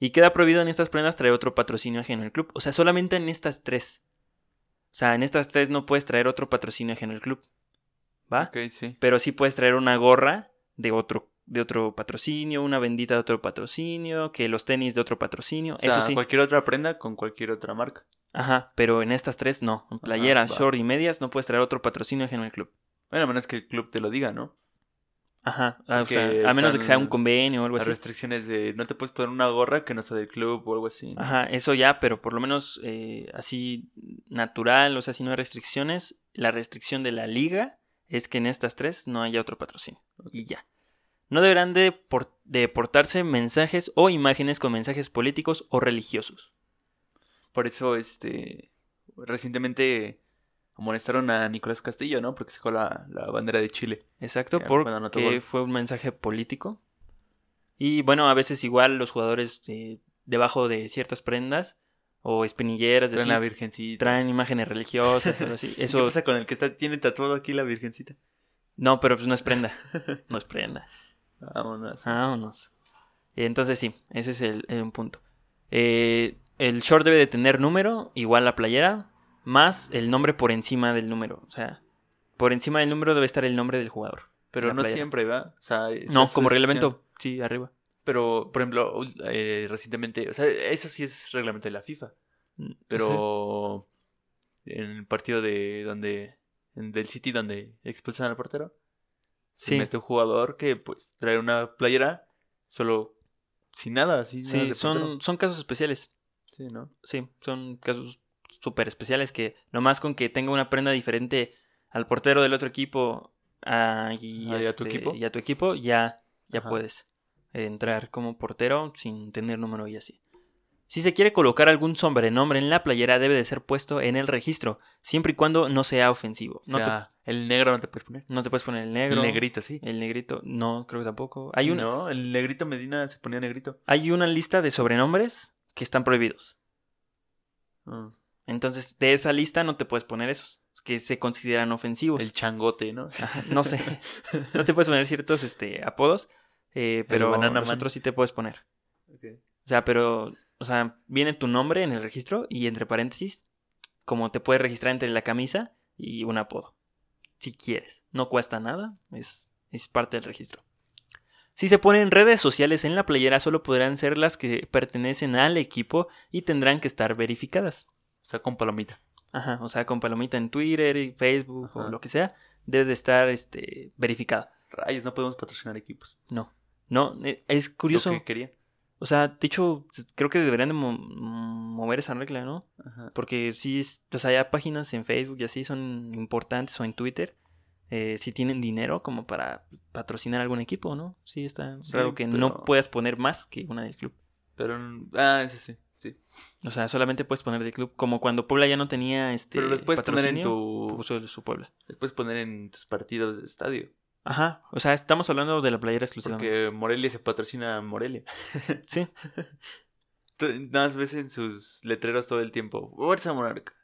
Y queda prohibido en estas prendas traer otro patrocinio ajeno al club. O sea, solamente en estas tres. O sea, en estas tres no puedes traer otro patrocinio ajeno al club. ¿Va? Ok, sí. Pero sí puedes traer una gorra de otro, de otro patrocinio, una bendita de otro patrocinio, que los tenis de otro patrocinio. O sea, Eso sí. cualquier otra prenda con cualquier otra marca. Ajá, pero en estas tres no. En playera, short y medias no puedes traer otro patrocinio ajeno al club. Bueno, a menos que el club te lo diga, ¿no? Ajá, ah, o Porque sea, a menos de que sea un convenio o algo Las así. restricciones de no te puedes poner una gorra que no sea del club o algo así. ¿no? Ajá, eso ya, pero por lo menos eh, así natural, o sea, si no hay restricciones, la restricción de la liga es que en estas tres no haya otro patrocinio. Y ya. No deberán de, por- de portarse mensajes o imágenes con mensajes políticos o religiosos. Por eso, este. Recientemente amonestaron a Nicolás Castillo, ¿no? Porque sacó la, la bandera de Chile. Exacto, porque fue un mensaje político. Y bueno, a veces igual los jugadores eh, debajo de ciertas prendas o espinilleras Traen así, la virgencita. traen imágenes religiosas o algo así. ¿Qué Eso pasa con el que está, tiene tatuado aquí la virgencita? no, pero pues no es prenda. No es prenda. Vámonos. Vámonos. Entonces sí, ese es el, el punto. Eh, el short debe de tener número, igual la playera, más el nombre por encima del número. O sea, por encima del número debe estar el nombre del jugador. Pero no playera. siempre, ¿va? O sea, No, como reglamento, sí, arriba. Pero, por ejemplo, eh, recientemente, o sea, eso sí es reglamento de la FIFA. Mm, Pero en el partido de donde en- del City donde expulsan al portero, se Sí. mete un jugador que pues trae una playera solo sin nada, así Sí, son, son casos especiales. Sí, ¿no? Sí, son casos súper especiales que nomás con que tenga una prenda diferente al portero del otro equipo ah, y, Ah, ¿y a tu este, equipo? y a tu equipo, ya, ya Ajá. puedes entrar como portero sin tener número y así. Si se quiere colocar algún sobrenombre en la playera debe de ser puesto en el registro, siempre y cuando no sea ofensivo. O no, te, el negro no te puedes poner. no te puedes poner el negro. El negrito, sí. El negrito, no, creo que tampoco. Hay, Sí, una, ¿no? El negrito Medina se ponía negrito. hay una lista de sobrenombres que están prohibidos. Ah, Entonces, de esa lista no te puedes poner esos, que se consideran ofensivos. El changote, ¿no? Ajá, no sé. No te puedes poner ciertos este, apodos, eh, pero banana los man. otros sí te puedes poner. O sea, pero, o sea, viene tu nombre en el registro y entre paréntesis, como te puedes registrar entre la camisa y un apodo. Si quieres. No cuesta nada, es, es parte del registro. Si se ponen redes sociales en la playera, solo podrán ser las que pertenecen al equipo y tendrán que estar verificadas. O sea, con palomita. Ajá, o sea, con palomita en Twitter y Facebook o lo que sea, debes de estar este, verificada. Rayos, no podemos patrocinar equipos. No. No, eh, es Lo curioso. que quería. O sea, de hecho, creo que deberían de mo- mover esa regla, ¿no? Ajá. Porque sí, es- o sea, ya páginas en Facebook y así son importantes o en Twitter. Eh, si tienen dinero como para patrocinar algún equipo, ¿no? Sí, está Sí, raro que pero- no puedas poner más que una del club. Pero, ah, ese sí, sí. O sea, solamente puedes poner del club. Como cuando Puebla ya no tenía este. Pero los puedes poner en tu... puso su Puebla. Les puedes poner en tus partidos de estadio. Ajá, o sea, estamos hablando de la playera exclusivamente. Porque Morelia se patrocina a Morelia. Sí, Nada más ves en sus letreros todo el tiempo. Fuerza Monarca.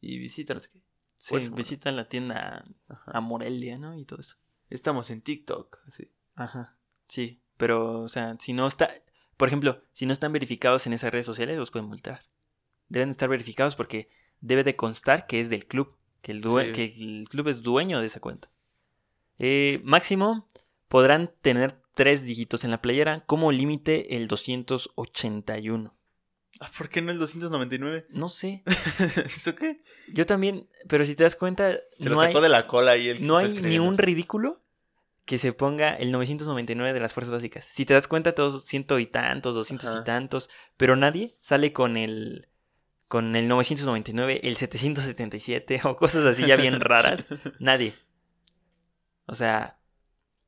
Y visita, no sé qué. sí, Fuerza visita la tienda a Morelia, ¿no? Y todo eso. Estamos en TikTok. Así. Ajá, sí, pero, o sea, si no está, por ejemplo, si no están verificados en esas redes sociales, los pueden multar. Deben estar verificados porque debe de constar que es del club, que el, due- Sí. que el club es dueño de esa cuenta. Eh, máximo, podrán tener tres dígitos en la playera, como límite el 281. Ah, ¿Por qué no el 299? No sé, ¿Eso qué? yo también, pero si te das cuenta, Se no lo hay, sacó de la cola y el no hay ni un ridículo que se ponga el 999 de las fuerzas básicas. Si te das cuenta, todos ciento y tantos, doscientos y tantos, pero nadie sale con el con el 999, el 777 o cosas así ya bien raras. Nadie. O sea,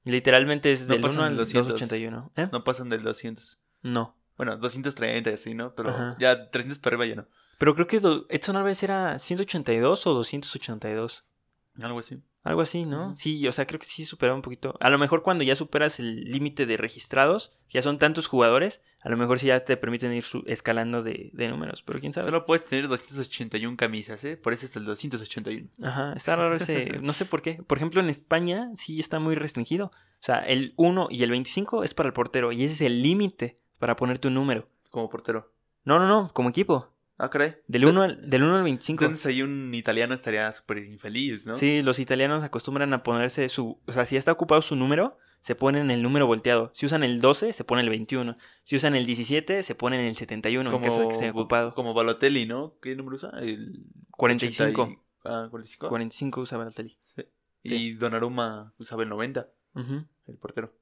literalmente es No del pasan 1 al del 200. 281. ¿Eh? No pasan del 200. No. Bueno, 230 y así, ¿no? Pero Ajá. ya 300 para arriba ya no. Pero creo que Edson Álvarez era 182 o 282. Algo así. Algo así, ¿no? Sí, o sea, creo que sí superaba un poquito. A lo mejor cuando ya superas el límite de registrados, ya son tantos jugadores, a lo mejor sí ya te permiten ir su- escalando de, de números, pero quién sabe. Solo puedes tener 281 camisas, ¿eh? Por eso es el 281. Ajá, está raro ese, no sé por qué. Por ejemplo, en España sí está muy restringido. O sea, el 1 y el 25 es para el portero y ese es el límite para poner tu número. Como portero. No, no, no, como equipo. Ah, caray. Del 1 al, del 1 al 25. Entonces ahí un italiano estaría súper infeliz, ¿no? Sí, los italianos acostumbran a ponerse su... O sea, si está ocupado su número, se ponen el número volteado. Si usan el 12, se pone el 21. Si usan el 17, se ponen el 71 en caso de que esté ocupado. como Balotelli, ¿no? ¿Qué número usa? El 45. 80 y- Ah, 45. 45 usa Balotelli. Y Donnarumma usaba el 90, Ujú. el portero.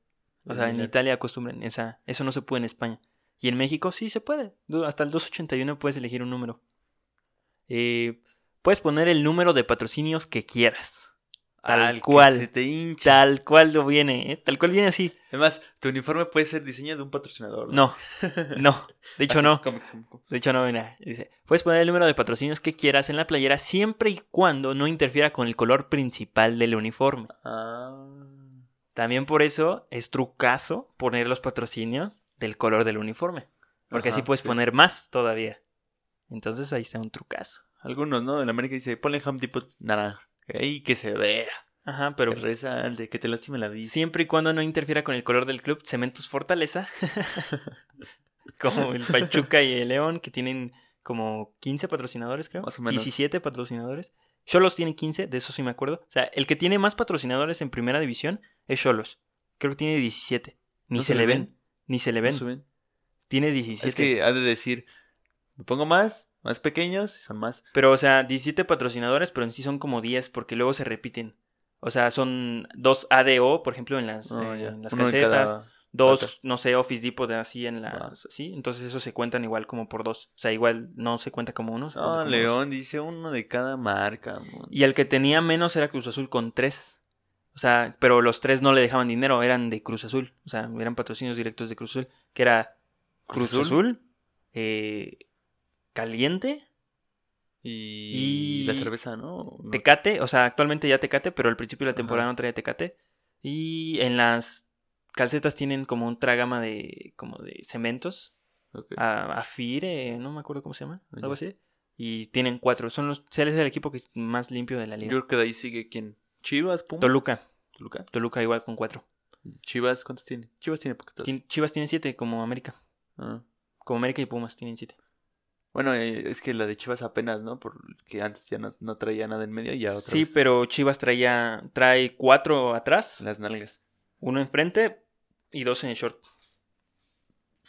O sea, en. Italia acostumbran... O sea, eso no se puede en España. Y en México sí se puede. Hasta el 281 puedes elegir un número. Eh, puedes poner el número de patrocinios que quieras. Tal Al cual. Se te hincha. Tal cual lo viene, ¿eh? Tal cual viene así. Además, tu uniforme puede ser diseño de un patrocinador. No, no. De hecho, no. De hecho, no, mira. Dice, puedes poner el número de patrocinios que quieras en la playera siempre y cuando no interfiera con el color principal del uniforme. Ah. También por eso es trucazo poner los patrocinios del color del uniforme. Porque así puedes sí. poner más todavía. Entonces ahí está un trucazo. Algunos, ¿no? En América dice, ponle Home Depot naranja. Ahí que se vea. Ajá, pero que resalte, que te lastime la vista. siempre y cuando no interfiera con el color del club, Cementos Fortaleza. como el Pachuca y el León, que tienen como 15 patrocinadores, creo. Más o menos. 17 patrocinadores. Cholos tiene 15, de eso sí me acuerdo. O sea, el que tiene más patrocinadores en primera división es Cholos. Creo que tiene 17. Ni ¿No se, le ven. Ni se le ¿No ven. suben? Tiene 17. Es que ha de decir, me pongo más, más pequeños, y son más. Pero, o sea, 17 patrocinadores, pero en sí son como 10 porque luego se repiten. O sea, son dos ADO, por ejemplo, en las, Ah, eh, en las calcetas. cada- Dos, no sé, Office Depot de así en las... Sí, entonces eso se cuentan igual como por dos. O sea, igual no se cuenta como uno. se Ah, León dice uno de cada marca. Y el que tenía menos era Cruz Azul con tres. O sea, pero los tres no le dejaban dinero, eran de Cruz Azul. O sea, eran patrocinios directos de Cruz Azul. Que era Cruz, ¿Cruz Azul, eh, Caliente, Y... Y- la cerveza, ¿no? No. Tecate. O sea, actualmente ya Tecate, pero al principio de la temporada Ajá. no traía Tecate. Y en las calcetas tienen como otra gama de, como de cementos. Ok. a, Afire, no me acuerdo cómo se llama, Ah, algo así. Y tienen cuatro. Son los, es el equipo que es más limpio de la Yo liga. creo que de ahí sigue quién. Chivas, Pumas. Toluca. Toluca. Toluca igual con cuatro. Chivas, ¿cuántos tiene? Chivas tiene poquitos. Chivas tiene siete, como América. Ah. Como América y Pumas tienen siete. Bueno, eh, es que la de Chivas apenas, ¿no? Porque antes ya no, no traía nada en medio y ya otra Sí, vez pero Chivas traía, trae cuatro atrás, las nalgas. uno enfrente y dos en el short.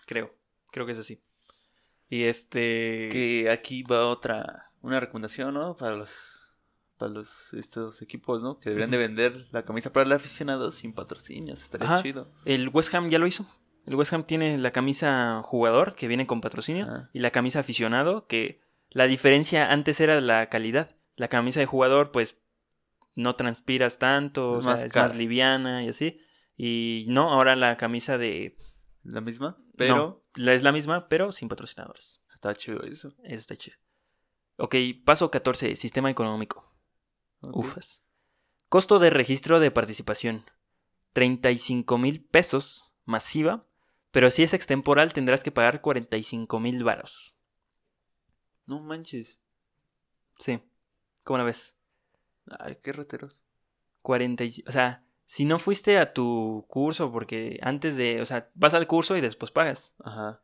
Creo, creo que es así. Y este... Que aquí va otra, una recomendación, ¿no? Para los, para los, estos equipos, ¿no? Que deberían de vender la camisa para el aficionado sin patrocinios, estaría Ajá. chido. El West Ham ya lo hizo. El West Ham tiene la camisa jugador que viene con patrocinio y la camisa aficionado que la diferencia antes era la calidad. La camisa de jugador pues no transpiras tanto, o Es sea, más es cara. más liviana y así. Y no, ahora la camisa de... La misma, pero no, la es la misma, pero sin patrocinadores. está chido eso. Eso está chido. Ok, paso 14, sistema económico. Ufas. Costo de registro de participación. 35 mil pesos masiva, pero si es extemporal tendrás que pagar 45 mil varos. No manches. Sí. ¿Cómo la ves? Ay, qué rateros. 40 y- o sea, si no fuiste a tu curso porque antes de, o sea, vas al curso y después pagas. Ajá.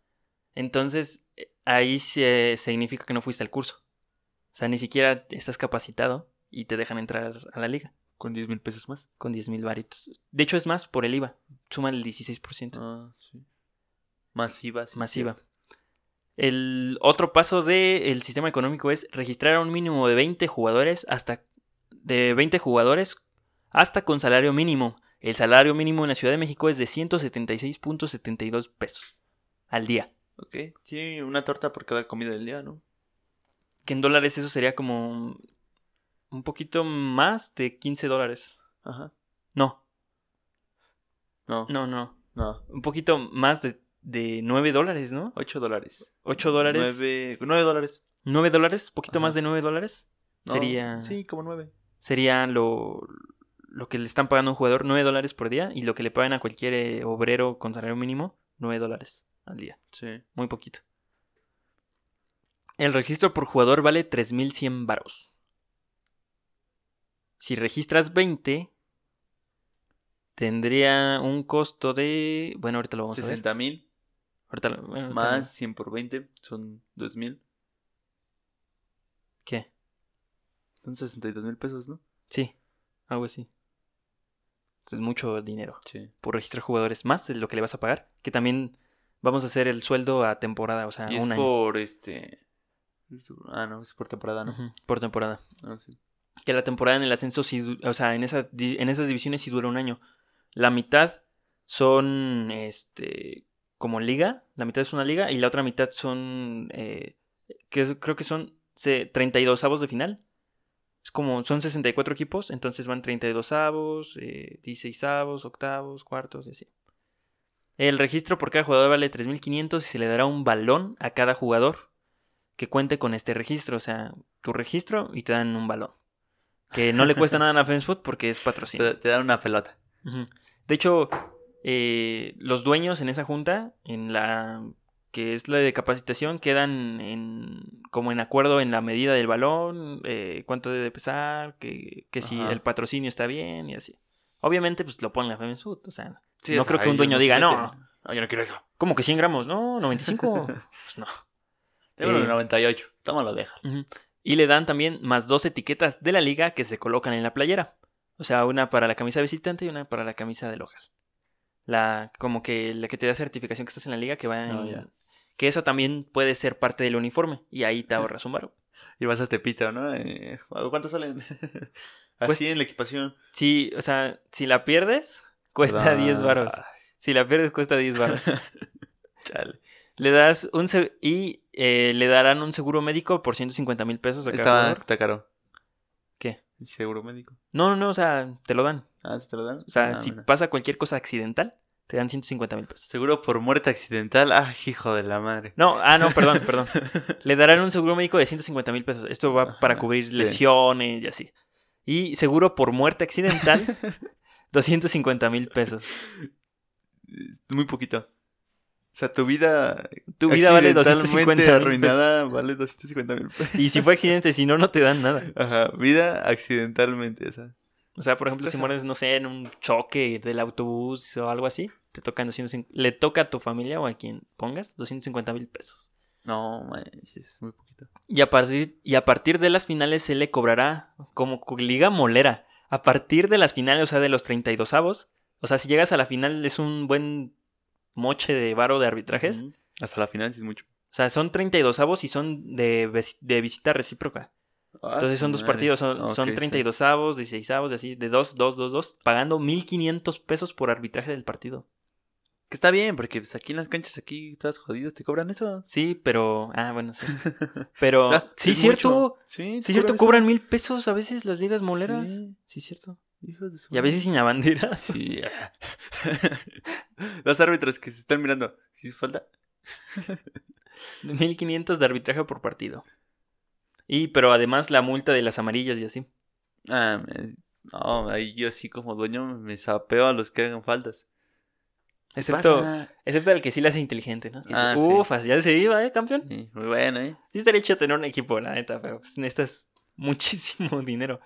Entonces, eh, ahí se significa que no fuiste al curso. O sea, ni siquiera estás capacitado y te dejan entrar a la liga Con 10 mil pesos más. con 10 mil varitos. De hecho, es más por el IVA. Suma el 16%. Ah, sí. Masiva, sí. masiva. El otro paso del sistema económico es registrar a un mínimo de 20 jugadores hasta de 20 jugadores hasta con salario mínimo. El salario mínimo en la Ciudad de México es de 176.72 pesos al día. Ok. Sí, una torta por cada comida del día, ¿no? Que en dólares eso sería como un poquito más de 15 dólares. Ajá. No, No, no. no, no. Un poquito más de de 9 dólares, ¿no? 8 dólares. 8 dólares. 9, 9 dólares. 9 dólares, poquito Ajá. más de 9 dólares. No, sería Sí, como 9. sería lo, lo que le están pagando a un jugador, 9 dólares por día, y lo que le pagan a cualquier eh, obrero con salario mínimo, 9 dólares al día. Sí. Muy poquito. El registro por jugador vale 3100 varos. Si registras 20, tendría un costo de. Bueno, ahorita lo vamos a ver. 60 mil Ahorita lo- bueno, ahorita más 100 por 20 son 2 mil. ¿Qué? Son 62 mil pesos, ¿no? Sí, algo así. Es mucho dinero Sí. por registrar jugadores más de lo que le vas a pagar. Que también vamos a hacer el sueldo a temporada, o sea, y un es año. por este. Ah, no, es por temporada, ¿no? Por temporada. Ah, sí. Que la temporada en el ascenso du- o sea, en, esa, di- en esas divisiones sí dura un año. La mitad son, este, como liga, la mitad es una liga y la otra mitad son, eh, que creo que son se, 32 avos de final. Es como, son 64 equipos, entonces van 32 avos, eh, 16 avos, octavos, cuartos y así. El registro por cada jugador vale 3.500 y se le dará un balón a cada jugador que cuente con este registro. O sea, tu registro y te dan un balón. Que no le cuesta nada a Food porque es patrocinio. Te, te dan una pelota. De hecho, eh, los dueños en esa junta, en la que es la de capacitación, quedan en como en acuerdo en la medida del balón, eh, cuánto debe pesar, que, que si el patrocinio está bien y así. Obviamente, pues lo ponen la Food, o sea, Sí, no creo que un dueño diga, no, No, yo no quiero eso. como que 100 gramos, no, 95, pues no. De Eh, 98. Tómalo, deja. Ujú. Y le dan también más dos etiquetas de la liga que se colocan en la playera. O sea, una para la camisa visitante y una para la camisa de local. La, como que la que te da certificación que estás en la liga que va en- Oh, ya. Que esa también puede ser parte del uniforme. Y ahí te ahorras un varo. Y vas a Tepito, ¿no? Eh, ¿Cuántos salen? Así Pues- en la equipación. Sí, o sea, si la pierdes, cuesta Ah, 10 varos. Si la pierdes, cuesta 10 varos. Chale. le das un... Y eh, le darán un seguro médico por 150 mil pesos a cada Está, jugador. está caro. ¿Qué? Seguro médico. No, no, no, o sea, te lo dan. Ah, ¿se te lo dan? O sea, Ah, si mira. pasa cualquier cosa accidental, te dan 150 mil pesos. Seguro por muerte accidental. Ah, hijo de la madre. No, ah, no, perdón, perdón. Le darán un seguro médico de 150 mil pesos. Esto va para cubrir sí. lesiones y así. Y seguro por muerte accidental, 250 mil pesos. Muy poquito. O sea, tu vida. Tu vida vale accidentalmente 250 mil pesos. arruinada vale 250 mil pesos. Y si fue accidente, si no, no te dan nada. Ajá, vida accidentalmente, o sea. O sea, por ejemplo, si Cosa. mueres, no sé, en un choque del autobús o algo así, te tocan 250, le toca a tu familia o a quien pongas 250 mil pesos. No, manches, es muy poquito. Y a, partir, y a partir de las finales se le cobrará como co- liga molera. A partir de las finales, o sea, de los 32 avos. O sea, si llegas a la final es un buen moche de varo de arbitrajes. Hasta la final sí es mucho. O sea, son 32 avos y son de, vis- de visita recíproca. Ah, Entonces son dos madre. partidos, son, Ok, son sí. 32 avos, 16 avos, de así, de 2, 2, 2, 2, pagando 1500 pesos por arbitraje del partido. Que está bien, porque pues, aquí en las canchas, aquí todas jodidas, te cobran eso. Sí, pero. Ah, bueno, sí. Pero. O sea, sí, es cierto. mucho. Sí, Sí, cierto, cobran mil pesos a veces las ligas moleras. Sí. Sí, cierto. Hijos de su Y a veces sin la bandera. Sí. Los árbitros que se están mirando. ¿Sí falta? 1500 de arbitraje por partido. Y, pero además la multa de las amarillas y así. Ah, no, ahí yo sí como dueño me sapeo a los que hagan faltas. ¿Qué Excepto, excepto el que sí la hace inteligente, ¿no? Ah, sí. Ufas, ya se iba, ¿eh, campeón? Sí, muy bueno, ¿eh? Sí estaría chido tener un equipo, la neta, pero pues, necesitas muchísimo dinero.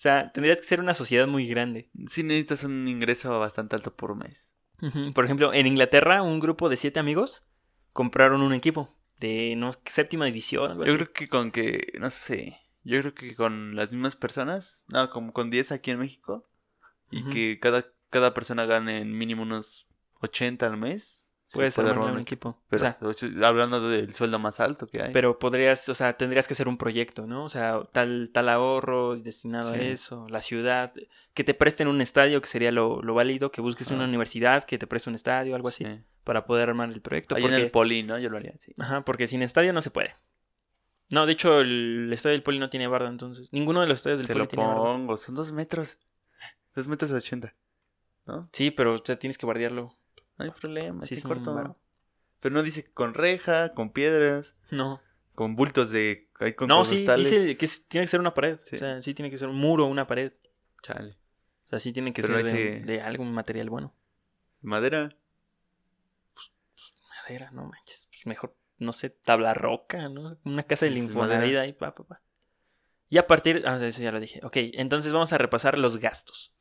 O sea, tendrías que ser una sociedad muy grande. Sí necesitas un ingreso bastante alto por mes. Por ejemplo, en Inglaterra, un grupo de siete amigos compraron un equipo de no séptima división. Algo Yo así. creo que con que, no sé, yo creo que con las mismas personas, no, como con 10 aquí en México, y que cada, cada persona gane en mínimo unos 80 al mes. Puedes armar un equipo. Pero o sea, hablando del sueldo más alto que hay. pero podrías, o sea, tendrías que hacer un proyecto, ¿no? O sea, tal, tal ahorro destinado a eso, la ciudad, que te presten un estadio, que sería lo, lo válido, que busques una universidad, que te preste un estadio, algo así, Sí. para poder armar el proyecto. Ahí porque, en el poli, ¿no? Yo lo haría así. Ajá, porque sin estadio no se puede. No, de hecho, el estadio del Poli no tiene barda, entonces. Ninguno de los estadios del Te Poli lo tiene barda. pongo, son dos metros. Dos metros 80. ¿No? Sí, pero o sea, tienes que bardearlo. No hay problema, Sí, es corto. Pero no dice con reja, con piedras, No. con bultos de... Con No, sí, dice que es- tiene que ser una pared. Sí. O sea, sí tiene que ser un muro una pared. Chale. O sea, sí tiene que Pero ser no de, dice- de algún material bueno. Madera. Madera, no manches. Pues mejor, no sé, tabla roca, ¿no? Una casa Es Infonavit ahí, pa, pa, pa. Y a partir. Ah, eso ya lo dije. Ok, entonces vamos a repasar los gastos.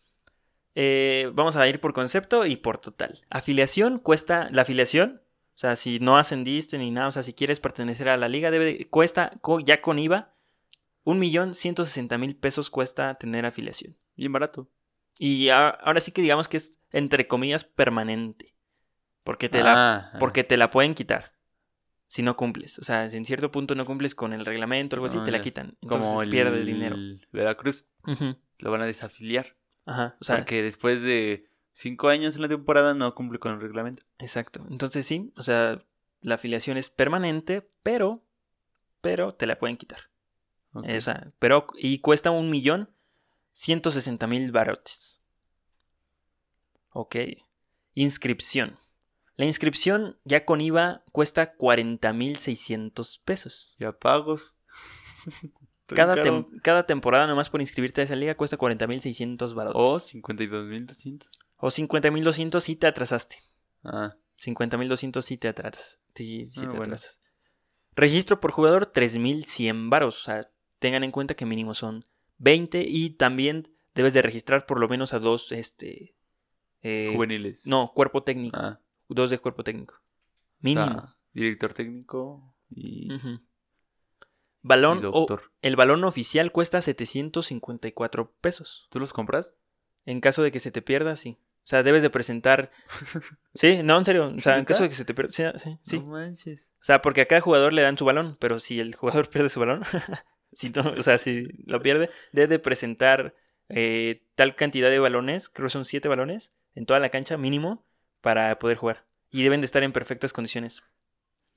Eh, vamos a ir por concepto y por total. Afiliación cuesta. La afiliación, o sea, si no ascendiste ni nada, o sea, si quieres pertenecer a la liga, debe, cuesta, ya con IVA, un millón ciento sesenta mil pesos cuesta tener afiliación. Bien barato. Y ahora sí que digamos que es, entre comillas, permanente. Porque te, la, Ah, ah. porque te la pueden quitar si no cumples. O sea, si en cierto punto no cumples con el reglamento o algo así, Ah, te la ya. quitan. Entonces Como el pierdes dinero. Veracruz. Lo van a desafiliar. Ajá. O sea, porque después de cinco años en la temporada no cumple con el reglamento. exacto. Entonces sí, o sea, la afiliación es permanente, pero, pero te la pueden quitar. Ok. O sea, pero, y cuesta un millón ciento sesenta mil barotes. Ok. Inscripción. La inscripción ya con IVA cuesta 40 mil 600 pesos. Ya pagos. Cada, tem- cada temporada nomás por inscribirte a esa liga cuesta 40 mil 600 barotes. O 52.200. O 50 mil 200 si te atrasaste. Ah, 50 mil 200 si te atrasas. Sí, sí Ah, te bueno. atrasas. Registro por jugador 3100 varos. O sea, tengan en cuenta que mínimo son 20 y también debes de registrar por lo menos a dos, este... eh, juveniles. no, cuerpo técnico. Ah, Dos de cuerpo técnico. o Mínimo. sea, director técnico y, Ujú. y Balón o- el balón oficial cuesta 754 pesos. ¿Tú los compras? En caso de que se te pierda, sí. O sea, debes de presentar... Sí, no, en serio. O sea, en caso de que se te pierda... Sí, sí, sí. No manches. O sea, porque a cada jugador le dan su balón, pero si el jugador pierde su balón, si no, o sea, si lo pierde, debe de presentar eh, tal cantidad de balones, creo que son siete balones, en toda la cancha mínimo, para poder jugar. Y deben de estar en perfectas condiciones.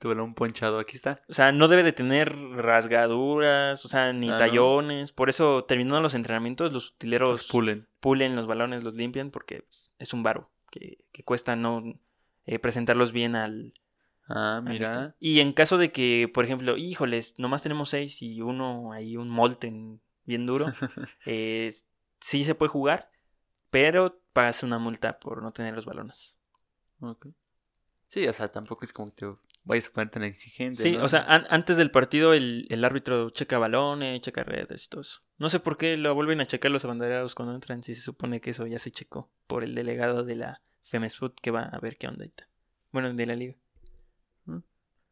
Tu balón ponchado, aquí está. O sea, no debe de tener rasgaduras, o sea, ni Ah, no. tallones. Por eso, terminando los entrenamientos, los utileros Los pulen. pulen los balones, los limpian, porque pues, es un varo que, que cuesta no eh, presentarlos bien al, Ah, al mira. este. Y en caso de que, por ejemplo, híjoles, nomás tenemos seis y uno ahí, un molten bien duro, eh, sí se puede jugar, pero pagas una multa por no tener los balones. Ok. Sí, o sea, tampoco es como que te vayas a poner tan exigente. Sí, ¿no? o sea, an- antes del partido el, el árbitro checa balones, checa redes y todo eso. No sé por qué lo vuelven a checar los abanderados cuando entran, si se supone que eso ya se checó por el delegado de la FEMESFUT que va a ver qué onda. Bueno, de la liga.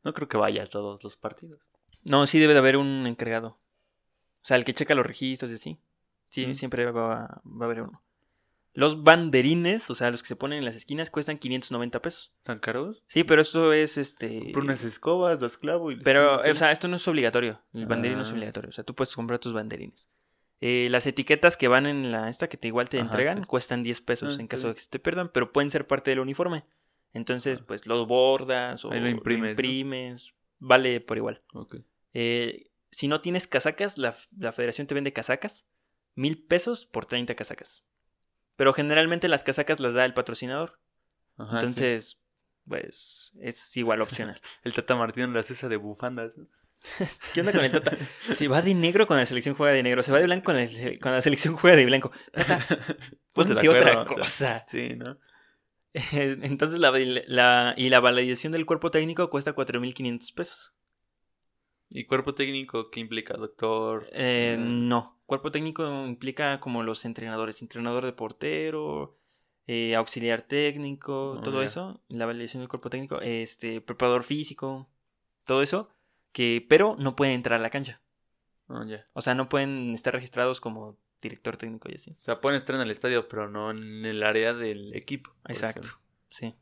No creo que vaya a todos los partidos. No, sí debe de haber un encargado. O sea, el que checa los registros y así. Sí, Mm. siempre va, va a haber uno. Los banderines, o sea, los que se ponen en las esquinas, cuestan 590 pesos. ¿Tan caros? Sí, pero esto es este. Por unas escobas, das clavo y... Pero, o sea, esto no es obligatorio. El banderín no es Ah. obligatorio. O sea, tú puedes comprar tus banderines. Eh, las etiquetas que van en la esta que te igual te Ajá, entregan sí. cuestan 10 pesos Ah, en caso de que se te pierdan, pero pueden ser parte del uniforme. Entonces, Ah. pues los bordas o Ahí lo imprimes, vale por igual. Ok. Eh, si no tienes casacas, la, la federación te vende casacas. Mil pesos por 30 casacas. Pero generalmente las casacas las da el patrocinador. Ajá, entonces, pues es igual opcional. El Tata Martino las usa de bufandas. ¿Qué onda con el Tata? Se va de negro con la selección juega de negro. Se va de blanco con la, con la selección juega de blanco. Tata, Ponte otra o cosa. sea, Sí, ¿no? Entonces, la, la- y la validación del cuerpo técnico cuesta 4.500 pesos. ¿Y cuerpo técnico qué implica? Doctor. Eh, eh, no. Cuerpo técnico implica como los entrenadores, entrenador de portero, eh, auxiliar técnico, Oh, todo eso, la validación del cuerpo técnico, este, preparador físico, todo eso, que, pero no pueden entrar a la cancha. oh. O sea, no pueden estar registrados como director técnico y así. O sea, pueden estar en el estadio, pero no en el área del equipo. Exacto, sí.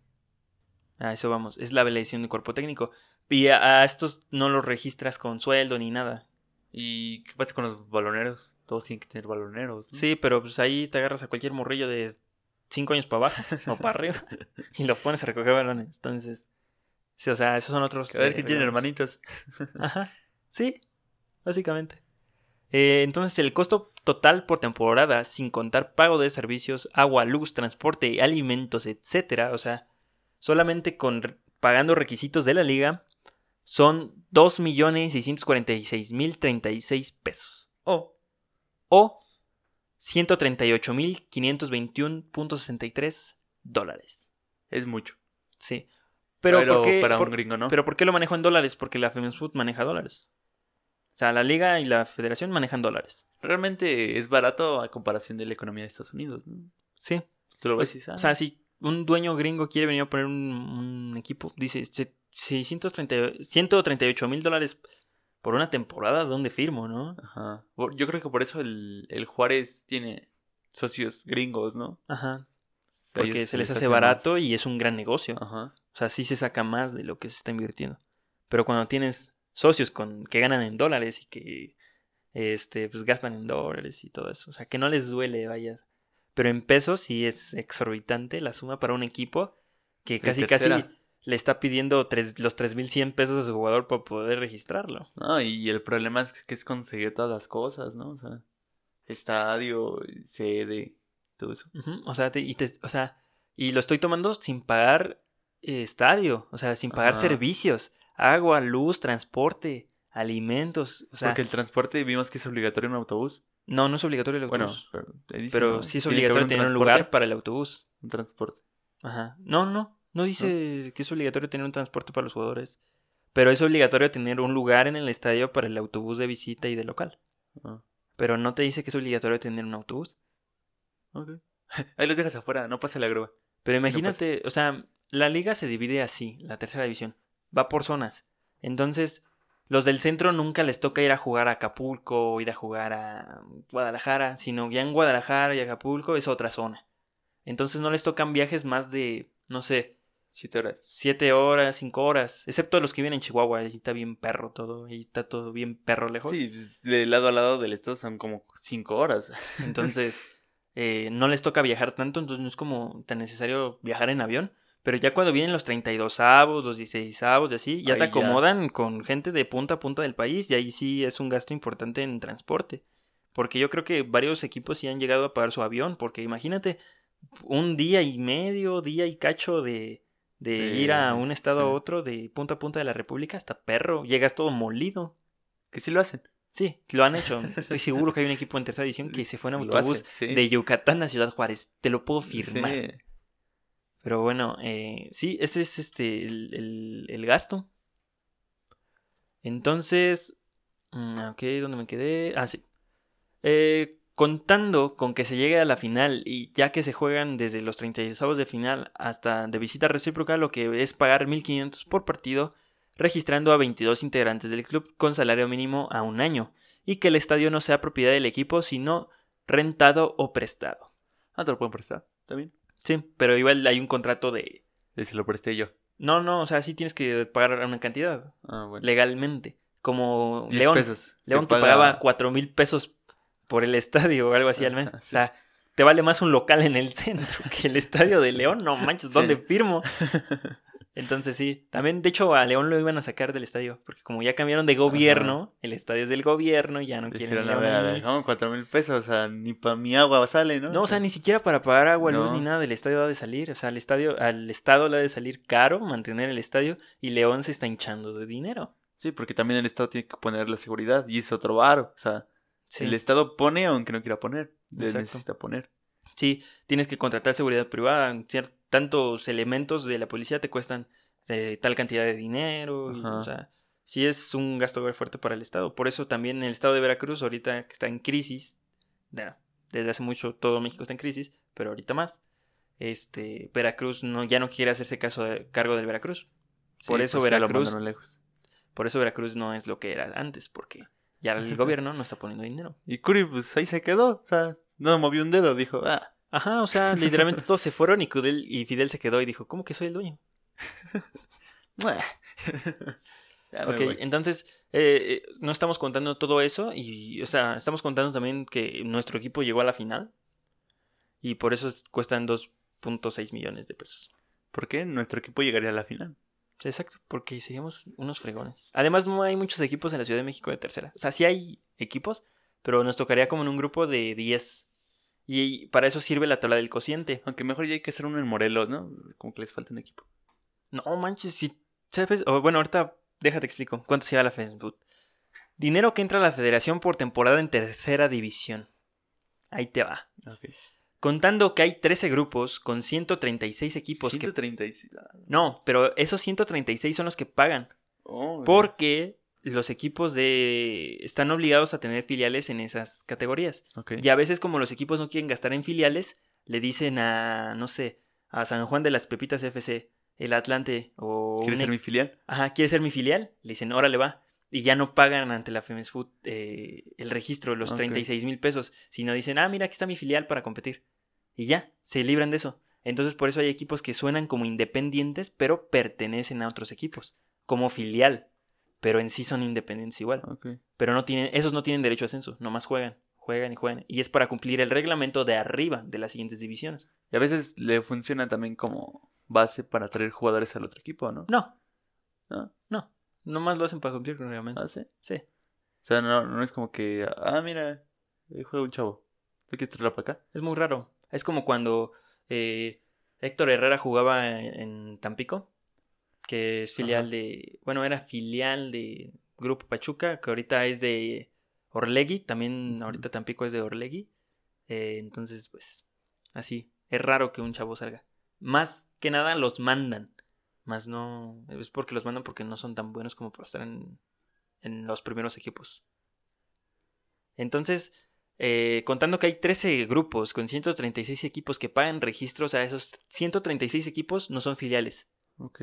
A eso vamos, es la validación del cuerpo técnico. Y a, a estos no los registras con sueldo ni nada. ¿Y qué pasa con los baloneros? Todos tienen que tener baloneros. ¿no? Sí, pero pues ahí te agarras a cualquier morrillo de 5 años para abajo o para arriba y los pones a recoger balones. Entonces, sí, o sea, esos son otros. A ver eh, qué tienen hermanitos. Ajá, sí, básicamente. Eh, entonces, el costo total por temporada, sin contar pago de servicios, agua, luz, transporte, alimentos, etcétera, o sea, solamente con pagando requisitos de la liga, son 2.646.036 pesos. Oh. O 138.521.63 dólares. Es mucho. Sí. Pero, Pero ¿por qué, para por- un gringo, ¿no? pero ¿por qué lo manejo en dólares? Porque la Femens Food maneja dólares. O sea, la liga y la federación manejan dólares. Realmente es barato a comparación de la economía de Estados Unidos, ¿no? Sí. Tú lo ves Pues, o sea, si un dueño gringo quiere venir a poner un, un equipo, dice "Se- 630 138 mil dólares por una temporada, ¿dónde firmo, no? Ajá. Yo creo que por eso el, el Juárez tiene socios gringos, ¿no? Ajá. A Porque se les hace hace barato más. y es un gran negocio. Ajá. O sea, sí se saca más de lo que se está invirtiendo. Pero cuando tienes socios con que ganan en dólares y que este pues gastan en dólares y todo eso, o sea, que no les duele, vaya. Pero en pesos sí es exorbitante la suma para un equipo que casi casi. Le está pidiendo tres, los 3100 pesos a su jugador para poder registrarlo. No, y el problema es que es conseguir todas las cosas, ¿no? O sea, estadio, sede, todo eso. O sea, te- y te- o sea, y lo estoy tomando sin pagar eh, estadio, o sea, sin pagar Ajá. servicios, agua, luz, transporte, alimentos, o sea, Porque el transporte vimos que es obligatorio en autobús. no, no es obligatorio el Bueno, autobús. pero, te dice, pero ¿no? sí es obligatorio tener un transporte, lugar para el autobús. Un transporte. Ajá. No, no, no dice que es obligatorio tener un transporte para los jugadores. Pero es obligatorio tener un lugar en el estadio para el autobús de visita y de local. Ah, Pero no te dice que es obligatorio tener un autobús. ok. Ahí los dejas afuera, no pasa la grúa. Pero imagínate, o sea, la liga se divide así, la tercera división. Va por zonas. Entonces, los del centro nunca les toca ir a jugar a Acapulco o ir a jugar a Guadalajara, sino ya en Guadalajara y Acapulco es otra zona. Entonces no les tocan viajes más de, no sé, Siete horas. siete horas, cinco horas, excepto los que viven en Chihuahua, ahí está bien perro todo, ahí está todo bien perro lejos. Sí, pues, de lado a lado del estado son como cinco horas. Entonces, eh, no les toca viajar tanto, entonces no es como tan necesario viajar en avión. Pero ya cuando vienen los 32 avos, los 16 avos y así, ya Ahí te ya. acomodan con gente de punta a punta del país y ahí sí es un gasto importante en transporte. Porque yo creo que varios equipos sí han llegado a pagar su avión, porque imagínate un día y medio, día y cacho de, de De- ir a un estado a otro, de punta a punta de la República, hasta perro, llegas todo molido. Que sí lo hacen. Sí, lo han hecho. Estoy seguro que hay un equipo en tercera edición que se fue en autobús sí. de Yucatán a Ciudad Juárez. Te lo puedo firmar. Sí. Pero bueno, eh, sí, ese es este el, el- el gasto. Entonces, mm, ok, ¿dónde me quedé? Ah, sí. Eh, contando con que se llegue a la final y ya que se juegan desde los 36 de final hasta de visita recíproca, lo que es pagar 1.500 por partido, registrando a 22 integrantes del club con salario mínimo a un año, y que el estadio no sea propiedad del equipo, sino rentado o prestado. Ah, te lo pueden prestar. ¿Está bien? Sí, pero igual hay un contrato de... Se lo presté yo. No, no, o sea, sí tienes que pagar una cantidad Ah, bueno. legalmente. Como 10 León. pesos. León que paga- pagaba cuatro mil pesos por el estadio o algo así al mes. Ajá, O sea, te vale más un local en el centro que el estadio de León. No manches, ¿dónde Sí. firmo? Entonces sí, también de hecho a León lo iban a sacar del estadio, porque como ya cambiaron de gobierno, el estadio es del gobierno, ya no quieren Dijeron, a ver, a ahí. ver, ¿cómo? Cuatro mil pesos, o sea, ni para mi agua sale, ¿no? No, o sea, ni siquiera para pagar agua, luz No. ni nada del estadio ha de salir. O sea, al estadio, al estado le ha de salir caro mantener el estadio y León se está hinchando de dinero. Sí, porque también el Estado tiene que poner la seguridad y es otro varo. O sea, Sí. el Estado pone aunque no quiera poner. Exacto. necesita poner. Sí, tienes que contratar seguridad privada. tantos elementos de la policía te cuestan eh, tal cantidad de dinero. y, o sea, sí es un gasto fuerte para el Estado. Por eso también el Estado de Veracruz, ahorita que está en crisis, bueno, desde hace mucho todo México está en crisis, pero ahorita más. Este, Veracruz no, ya no quiere hacerse caso de- cargo del Veracruz. Por eso pues Veracruz- lejos. Por eso Veracruz no es lo que era antes, porque ya el gobierno no está poniendo dinero. Y Curi, pues ahí se quedó. O sea, no movió un dedo. Dijo, ah, Ajá, o sea, literalmente todos se fueron y, Cudel- y Fidel se quedó y dijo, ¿cómo que soy el dueño? Ok, voy. entonces eh, eh, no estamos contando todo eso y, o sea, estamos contando también que nuestro equipo llegó a la final y por eso es- cuestan 2.6 millones de pesos. ¿Por qué nuestro equipo llegaría a la final? Exacto, porque seríamos unos fregones. Además, no hay muchos equipos en la Ciudad de México de tercera. O sea, sí hay equipos, pero nos tocaría como en un grupo de 10. Y para eso sirve la tabla del cociente. Aunque mejor ya hay que hacer uno en Morelos, ¿no? Como que les falta un equipo. No manches, si sabes, o bueno, ahorita déjate explico cuánto se lleva la Fast Food. Dinero que entra a la federación por temporada en tercera división. Ahí te va. Ok. Contando que hay 13 grupos con 136 equipos que... 136. ah, No, pero esos 136 son los que pagan. oh, Porque los equipos de... están obligados a tener filiales en esas categorías. Y a veces como los equipos no quieren gastar en filiales, le dicen a, no sé, a San Juan de las Pepitas FC, el Atlante o... ¿Quieres un ser mi filial? Ajá, ¿quieres ser mi filial? Le dicen, órale va. Y ya no pagan ante la Femes Food eh, el registro, los Ok. 36 mil pesos, sino dicen, ah, mira, aquí está mi filial para competir. Y ya, se libran de eso. Entonces por eso hay equipos que suenan como independientes, pero pertenecen a otros equipos, como filial. Pero en sí son independientes igual. Pero no tienen, esos no tienen derecho a ascenso, nomás juegan, juegan y juegan. Y es para cumplir el reglamento de arriba de las siguientes divisiones. Y a veces le funciona también como base para traer jugadores al otro equipo, ¿no? No, ¿No? no, nomás lo hacen para cumplir con el reglamento. ¿Ah, sí? Sí. O sea, no, no es como que, ah, mira, juega un chavo. ¿Tú quieres traerlo para acá? Es muy raro. Es como cuando eh, Héctor Herrera jugaba en, en Tampico, que es filial Ajá. de. Bueno, era filial de Grupo Pachuca, que ahorita es de Orlegui. También ahorita Tampico es de Orlegui. Eh, entonces, pues, así. Es raro que un chavo salga. Más que nada los mandan. Más no. Es porque los mandan porque no son tan buenos como para estar en, en los primeros equipos. Entonces, eh, contando que hay 13 grupos con 136 equipos que pagan registros a esos 136 equipos no son filiales. Ok.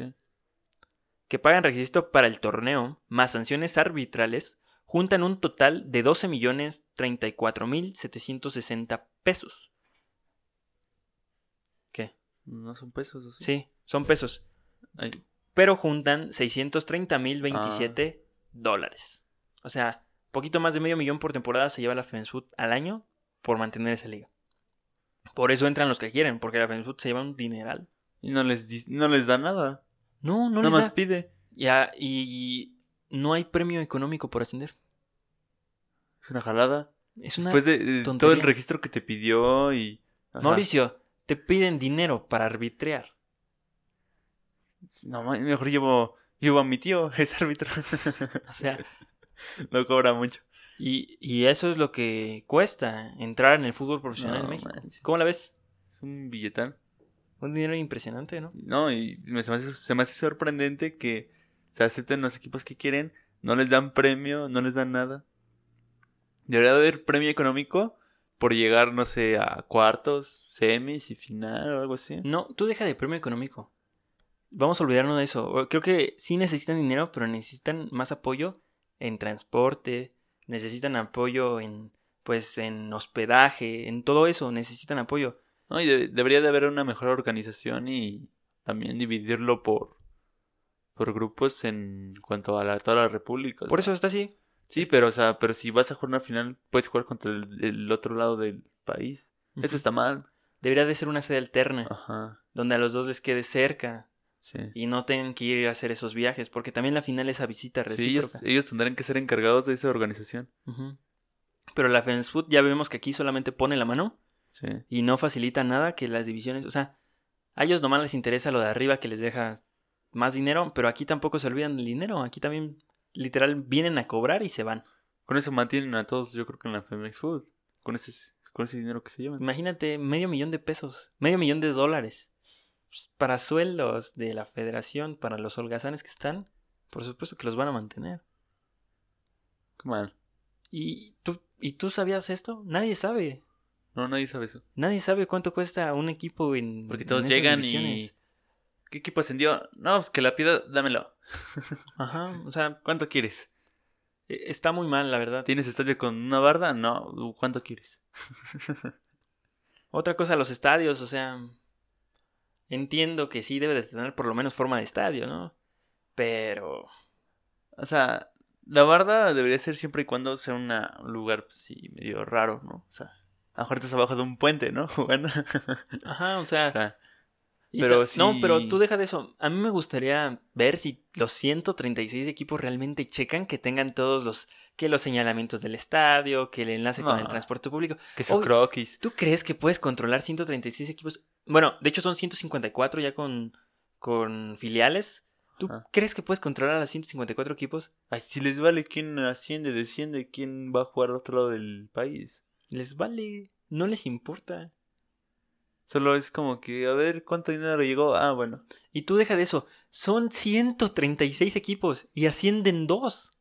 Que pagan registro para el torneo, más sanciones arbitrales, juntan un total de 12 millones 34 mil 760 pesos. ¿Qué? No son pesos, ¿o sí? Sí, son pesos. Pero juntan 630 mil 27 dólares. O sea, poquito más de medio millón por temporada se lleva la FENSUD al año por mantener esa liga. Por eso entran los que quieren, porque la FENSUD se lleva un dineral. y no les, no les da nada. No, no Nada les más da. pide. Ya, y no hay premio económico por ascender. Es una jalada. Es una... Después de, de todo el registro que te pidió y... Ajá. Mauricio, te piden dinero para arbitrear. No, mejor llevo, llevo a mi tío, es árbitro. O sea, no cobra mucho. y, y eso es lo que cuesta entrar en el fútbol profesional No en México. ¿Cómo la ves? Es un billetán. Un dinero impresionante, ¿no? No, y me, se, me hace, se me hace sorprendente que se acepten los equipos que quieren, no les dan premio, no les dan nada. Debería haber premio económico por llegar, no sé, a cuartos, semis y final o algo así. No, tú deja de premio económico. Vamos a olvidarnos de eso. Creo que sí necesitan dinero, pero necesitan más apoyo en transporte, necesitan apoyo en pues en hospedaje, en todo eso necesitan apoyo. No, y de- debería de haber una mejor organización y también dividirlo por, por grupos en cuanto a la, toda la república. Por sea. eso está así. Sí, pero o sea, pero si vas a jugar una final, puedes jugar contra el, el otro lado del país. Eso está mal. Debería de ser una sede alterna, Ajá. donde a los dos les quede cerca Sí. y no tengan que ir a hacer esos viajes, porque también la final es a visita Sí, ellos, recíproca. ellos tendrán que ser encargados de esa organización. Pero la Food ya vemos que aquí solamente pone la mano Sí. y no facilita nada que las divisiones, o sea, a ellos nomás les interesa lo de arriba que les deja más dinero, pero aquí tampoco se olvidan del dinero, aquí también literal vienen a cobrar y se van. Con eso mantienen a todos, yo creo que en la Femex Food. Con ese, con ese dinero que se llevan. Imagínate medio millón de pesos, medio millón de dólares para sueldos de la federación, para los holgazanes que están, por supuesto que los van a mantener. Mal. ¿Y tú, ¿Y tú sabías esto? Nadie sabe. No, nadie sabe eso. Nadie sabe cuánto cuesta un equipo en. Porque todos llegan y. ¿Qué equipo ascendió? No, pues que la pida, dámelo. Ajá, o sea, ¿Cuánto quieres? e- está muy mal, la verdad. ¿Tienes estadio con una barda? No. ¿Cuánto quieres? Otra cosa, los estadios, o sea. Entiendo que sí debe de tener por lo menos forma de estadio, ¿no? Pero. O sea, la barda debería ser siempre y cuando sea una- un lugar, pues, sí, medio raro, ¿no? O sea, a lo mejor estás abajo de un puente, ¿no? Jugando. Ajá, o sea. o sea, y pero ta- No, pero tú deja de eso. A mí me gustaría ver si los 136 equipos realmente checan que tengan todos los. que los señalamientos del estadio, que el enlace con el No. transporte público. que son croquis. ¿Tú crees que puedes controlar 136 equipos? Bueno, de hecho son 154 ya con, con filiales, ¿tú Ajá. crees que puedes controlar a los 154 equipos? Ay, si les vale quién asciende, desciende, quién va a jugar al otro lado del país. Les vale, no les importa. Solo es como que, a ver, ¿cuánto dinero llegó? Ah, bueno. Y tú deja de eso, son 136 equipos y ascienden dos.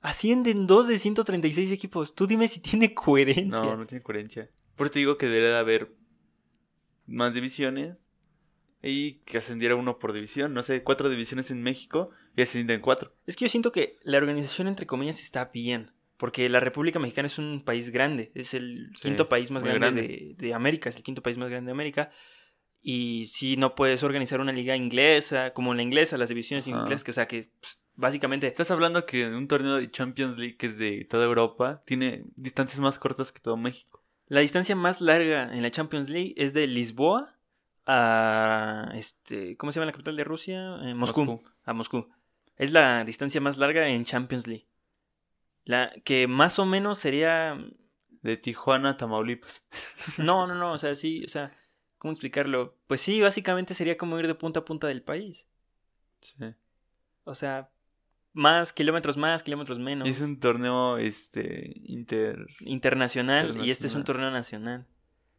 Ascienden dos de 136 equipos. Tú dime si tiene coherencia. No, no tiene coherencia. Por eso te digo que debería de haber más divisiones y que ascendiera uno por división. No sé, cuatro divisiones en México y ascienden cuatro. Es que yo siento que la organización, entre comillas, está bien. Porque la República Mexicana es un país grande. Es el Sí, quinto país más grande, grande. De, de América. Es el quinto país más grande de América. Y si no puedes organizar una liga inglesa, como la inglesa, las divisiones inglesas, que o sea que pues, básicamente Estás hablando que un torneo de Champions League que es de toda Europa tiene distancias más cortas que todo México. La distancia más larga en la Champions League es de Lisboa a este, ¿cómo se llama la capital de Rusia? Eh, Moscú, Moscú. A Moscú. Es la distancia más larga en Champions League. La que más o menos sería De Tijuana a Tamaulipas. No, no, no, o sea, sí, o sea, ¿cómo explicarlo? Pues sí, básicamente sería como ir de punta a punta del país. Sí. O sea, más kilómetros más, kilómetros menos. Es un torneo este inter internacional, y este es un torneo nacional.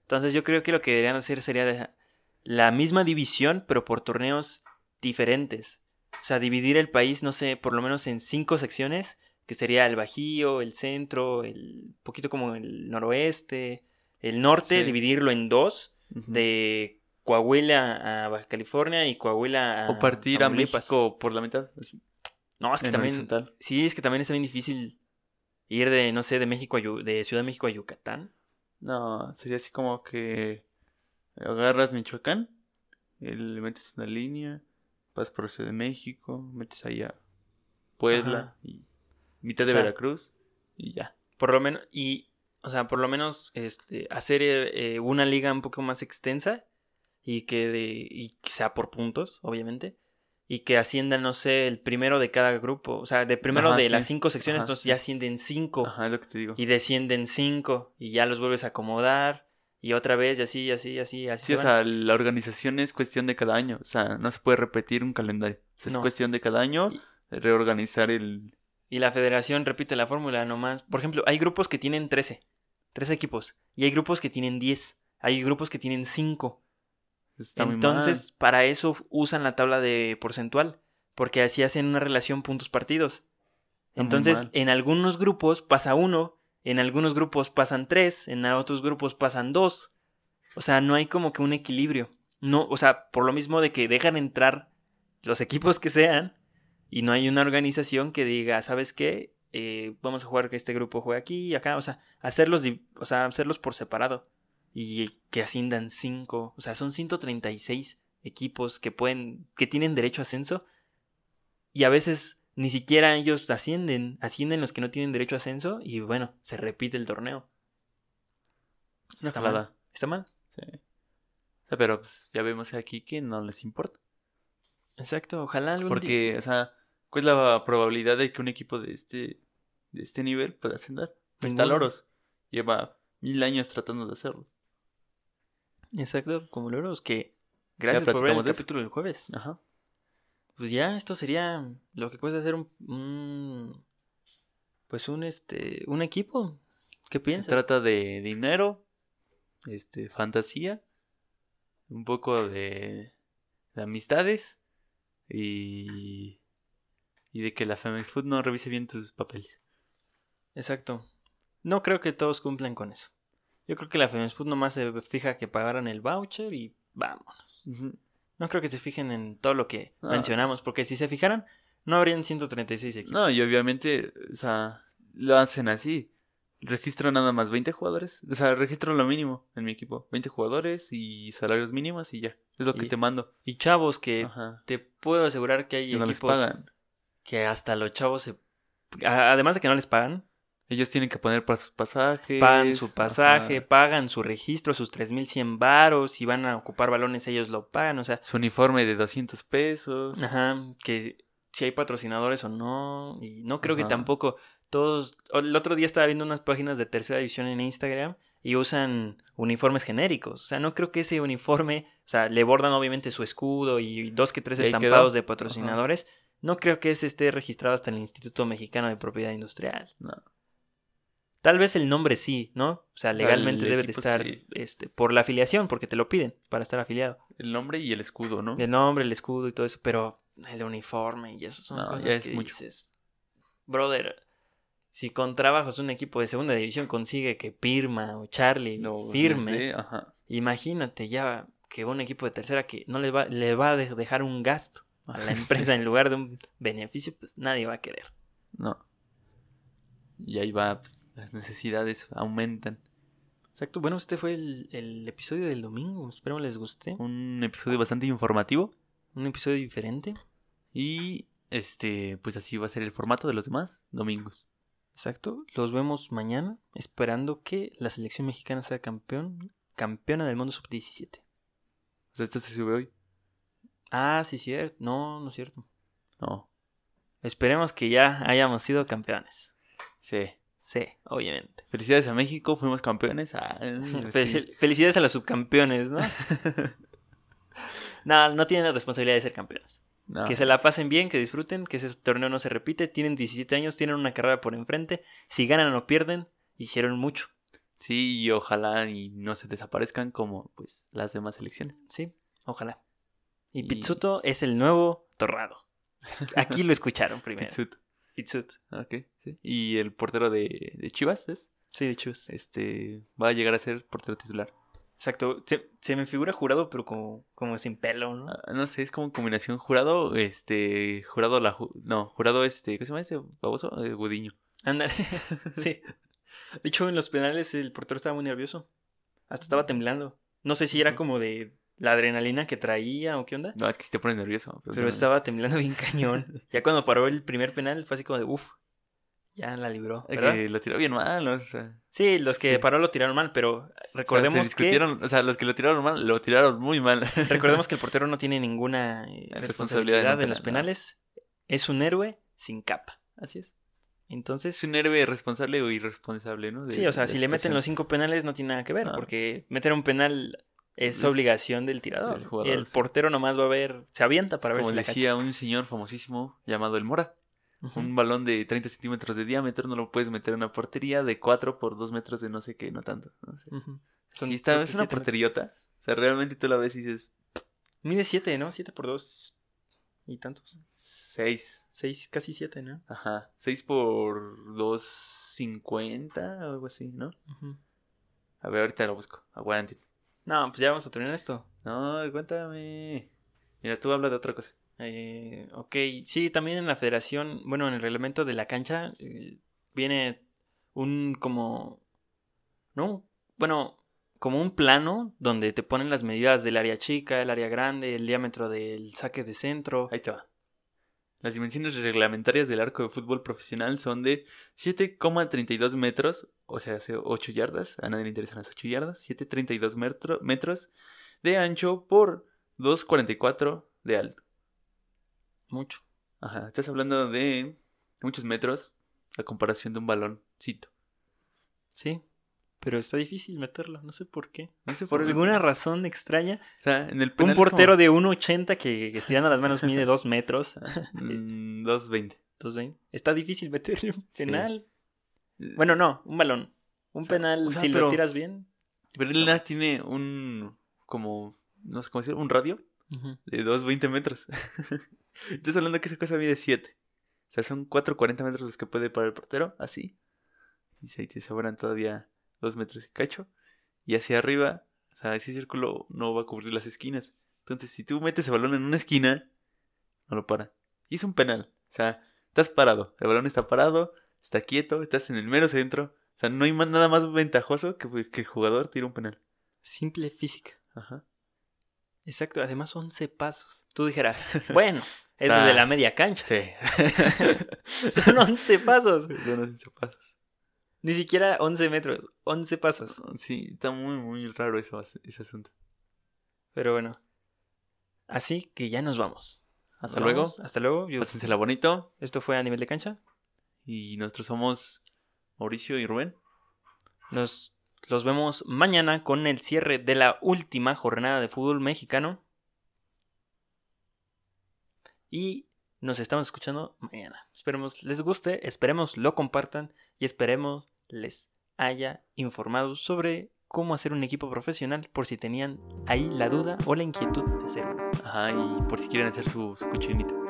Entonces yo creo que lo que deberían hacer sería la misma división, pero por torneos diferentes. O sea, dividir el país, no sé, por lo menos en cinco secciones, que sería el Bajío, el centro, el poquito como el noroeste, el norte, Sí. dividirlo en dos, de Coahuila a Baja California y Coahuila a o partir a. México por la mitad. así, No, es que en también horizontal. sí, es que también es bien difícil ir de no sé, de México a Yu- de Ciudad de México a Yucatán. No, sería así como que agarras Michoacán, le metes una línea, vas por Ciudad de México, metes allá Puebla Ajá. y mitad de O sea, Veracruz y ya. Por lo menos y o sea, por lo menos este hacer eh, una liga un poco más extensa y que de y que sea por puntos, obviamente. Y que asciendan, no sé, el primero de cada grupo. O sea, de primero Ajá, de sí. las cinco secciones, Ajá, entonces sí. ya ascienden cinco. Ajá, es lo que te digo. Y descienden cinco. Y ya los vuelves a acomodar. Y otra vez, y así, y así, y así, así. Sí, se o van. sea, la organización es cuestión de cada año. O sea, no se puede repetir un calendario. O sea, es cuestión de cada año reorganizar el. Y la federación repite la fórmula nomás. Por ejemplo, hay grupos que tienen 13. 13 equipos. Y hay grupos que tienen 10. Hay grupos que tienen 5. Está muy mal. Entonces, para eso usan la tabla de porcentual. Porque así hacen una relación puntos-partidos. muy Entonces, en algunos grupos pasa uno. En algunos grupos pasan tres. En otros grupos pasan dos. O sea, no hay como que un equilibrio. No, o sea, por lo mismo de que dejan entrar los equipos que sean. Y no hay una organización que diga, ¿sabes qué? Eh, vamos a jugar que este grupo juegue aquí y acá. O sea, hacerlos, o sea, hacerlos por separado. Y que asciendan cinco. O sea, son 136 equipos que pueden. que tienen derecho a ascenso. Y a veces ni siquiera ellos ascienden. Ascienden los que no tienen derecho a ascenso. Y bueno, se repite el torneo. Está mal. ¿Está mal? Sí. O sea, pero pues ya vemos aquí que no les importa. Exacto. Ojalá algún día- Porque, o sea, ¿cuál es la probabilidad de que un equipo de este, de este nivel pueda ascender? Está. Loros. Lleva mil años tratando de hacerlo. Exacto, como loros que. Gracias por ver el de capítulo del jueves. Ajá. Pues ya, esto sería lo que cuesta hacer un, un- pues un este un equipo. ¿Qué piensas? Se trata de dinero, este, fantasía, un poco de, de amistades y, y de que la Femex Food no revise bien tus papeles. Exacto. No creo que todos cumplan con eso. Yo creo que la FEMESPUT nomás se fija que pagaran el voucher y. Ujú. No creo que se fijen en todo lo que mencionamos, porque si se fijaran, no habrían 136 equipos. No, y obviamente, o sea, lo hacen así. Registro nada más 20 jugadores. O sea, registro lo mínimo en mi equipo. 20 jugadores y salarios mínimos y ya. Es lo que te mando. Y chavos que Ajá. te puedo asegurar que hay Que no les equipos pagan. que hasta los chavos se... Además de que no les pagan, Ellos tienen que poner para sus pasajes. pagan su pasaje, ajá. pagan su registro, sus 3100 varos, si van a ocupar balones ellos lo pagan, o sea, Su uniforme de 200 pesos. ajá, que si hay patrocinadores o no, y no creo que tampoco todos, el otro día estaba viendo unas páginas de tercera división en Instagram y usan uniformes genéricos. O sea, no creo que ese uniforme, o sea, le bordan obviamente su escudo y dos que tres quedó. estampados de patrocinadores. No creo que ese esté registrado hasta el Instituto Mexicano de Propiedad Industrial. No. Tal vez el nombre sí, ¿no? O sea, legalmente debe de estar sí. este, por la afiliación, porque te lo piden para estar afiliado. El nombre y el escudo, ¿no? El nombre, el escudo y todo eso, pero el uniforme y eso son No, cosas ya es que mucho. dices, brother, si con trabajos un equipo de segunda división consigue que Pirma o Charlie No, firme, desde- ajá. imagínate ya que un equipo de tercera que no le va, le va a de- dejar un gasto a la Sí. empresa en lugar de un beneficio, pues nadie va a querer. No. Y ahí va, pues, las necesidades aumentan. Exacto, bueno, este fue el, el episodio del domingo, espero les guste. Un episodio bastante informativo. Un episodio diferente. Y este, pues así va a ser el formato de los demás domingos. Exacto. Los vemos mañana, esperando que la selección mexicana sea campeón, campeona del mundo sub-17. O sea, esto se sube hoy. Ah, sí, cierto. No, no es cierto. No. Esperemos que ya hayamos sido campeones. Sí. Sí, obviamente. Felicidades a México, fuimos campeones. Ah, sí. Felicidades a los subcampeones, ¿no? no, no tienen la responsabilidad de ser campeones. No. Que se la pasen bien, que disfruten, que ese torneo no se repite. Tienen 17 años, tienen una carrera por enfrente. Si ganan o pierden, hicieron mucho. Sí, y ojalá y no se desaparezcan como pues las demás elecciones. Sí, ojalá. Y Y- Pizzuto es el nuevo Torrado. Aquí lo escucharon primero. Pitsut. Pizzuto. Ok, sí. Y el portero de, de Chivas es, Sí, de Chivas. este, va a llegar a ser portero titular. Exacto. Se, se me figura jurado, pero como, como sin pelo, ¿no? Ah, No sé, es como combinación jurado, este, jurado la, ju- no, jurado este, ¿qué se llama este baboso? Eh, Gudiño. Ándale. sí. De hecho, en los penales el portero estaba muy nervioso. Hasta estaba temblando. No sé si era como de la adrenalina que traía o qué onda. No, es que si te pones nervioso. Pero estaba temblando bien cañón. Ya cuando paró el primer penal fue así como de uff. Ya la libró. ¿verdad? que lo tiró bien mal, o sea, Sí, los que Sí. paró lo tiraron mal, pero recordemos o sea, se que discutieron, o sea, los que lo tiraron mal, lo tiraron muy mal. recordemos que el portero no tiene ninguna eh, Responsabilidad responsabilidad en los penales. Es un héroe sin capa. Así es. Entonces, Es un héroe responsable o irresponsable, ¿no? De- sí, o sea, si le meten los cinco penales no tiene nada que ver, No, porque meter un penal es Es obligación del tirador. del jugador, el sí. portero nomás va a ver, se avienta para Es ver como si la decía un señor famosísimo llamado El Mora. cacha. Un balón de 30 centímetros de diámetro no lo puedes meter en una portería de 4 por 2 metros de no sé qué, no tanto. No sé. Ujú. Sí, Son, está, creo es una porteriota. O sea, realmente tú la ves y dices Mide 7, ¿no? 7 por 2 y tantos. 6. 6, casi 7, ¿no? Ajá. 6 por 2.50 o algo así, ¿no? Ujú. A ver, ahorita lo busco. Aguanten. No, pues ya vamos a terminar esto. No, cuéntame. Mira, tú habla de otra cosa. Eh, ok, sí, también en la federación, bueno, en el reglamento de la cancha eh, viene un como, ¿no? Bueno, como un plano donde te ponen las medidas del área chica, el área grande, el diámetro del saque de centro. Ahí te va. Las dimensiones reglamentarias del arco de fútbol profesional son de 7,32 metros, o sea, hace 8 yardas. A nadie le interesan las 8 yardas. 7,32 metro- metros de ancho por 2,44 de alto. Mucho. Ajá, estás hablando de muchos metros a comparación de un baloncito. Sí, pero está difícil meterlo, no sé por qué. No sé Por qué. alguna razón extraña. O sea, en el Un penal es portero de 1,80 que estirando las manos mide 2 metros. como, mm, 2,20. Entonces, ven, está difícil meterle un Sí. penal. Bueno, no, un balón. Un O sea, penal, o sea, si pero- lo tiras bien. Pero él más tiene un, como, no sé cómo decir, un radio de 2,20 metros. Estás hablando que esa cosa mide 7. O sea, son 4,40 metros los que puede para el portero, así. Y se te sobran todavía 2 metros y cacho. Y hacia arriba, o sea, ese círculo no va a cubrir las esquinas. Entonces, si tú metes el balón en una esquina, no lo para. Y es un penal. O sea, estás parado. El balón está parado, está quieto, estás en el mero centro. O sea, no hay más- nada más ventajoso que, que el jugador tire un penal. Simple física. Ajá. Exacto, además 11 pasos. Tú dijeras, bueno, es Está- desde la media cancha. Sí. Son 11 pasos. Son 11 pasos. Ni siquiera 11 metros, 11 pasos. Sí, está muy, muy raro eso, ese asunto. Pero bueno. Así que ya nos vamos. Hasta Nos luego. vamos. Hasta luego. Yo- Pásensela bonito. Esto fue a nivel de cancha. Y nosotros somos Mauricio y Rubén. Nos Los vemos mañana con el cierre de la última jornada de fútbol mexicano. Y nos estamos escuchando mañana. Esperemos les guste, esperemos lo compartan y esperemos les haya informado sobre cómo hacer un equipo profesional por si tenían ahí la duda o la inquietud de hacerlo. Ajá, y por si quieren hacer su, su cochinita.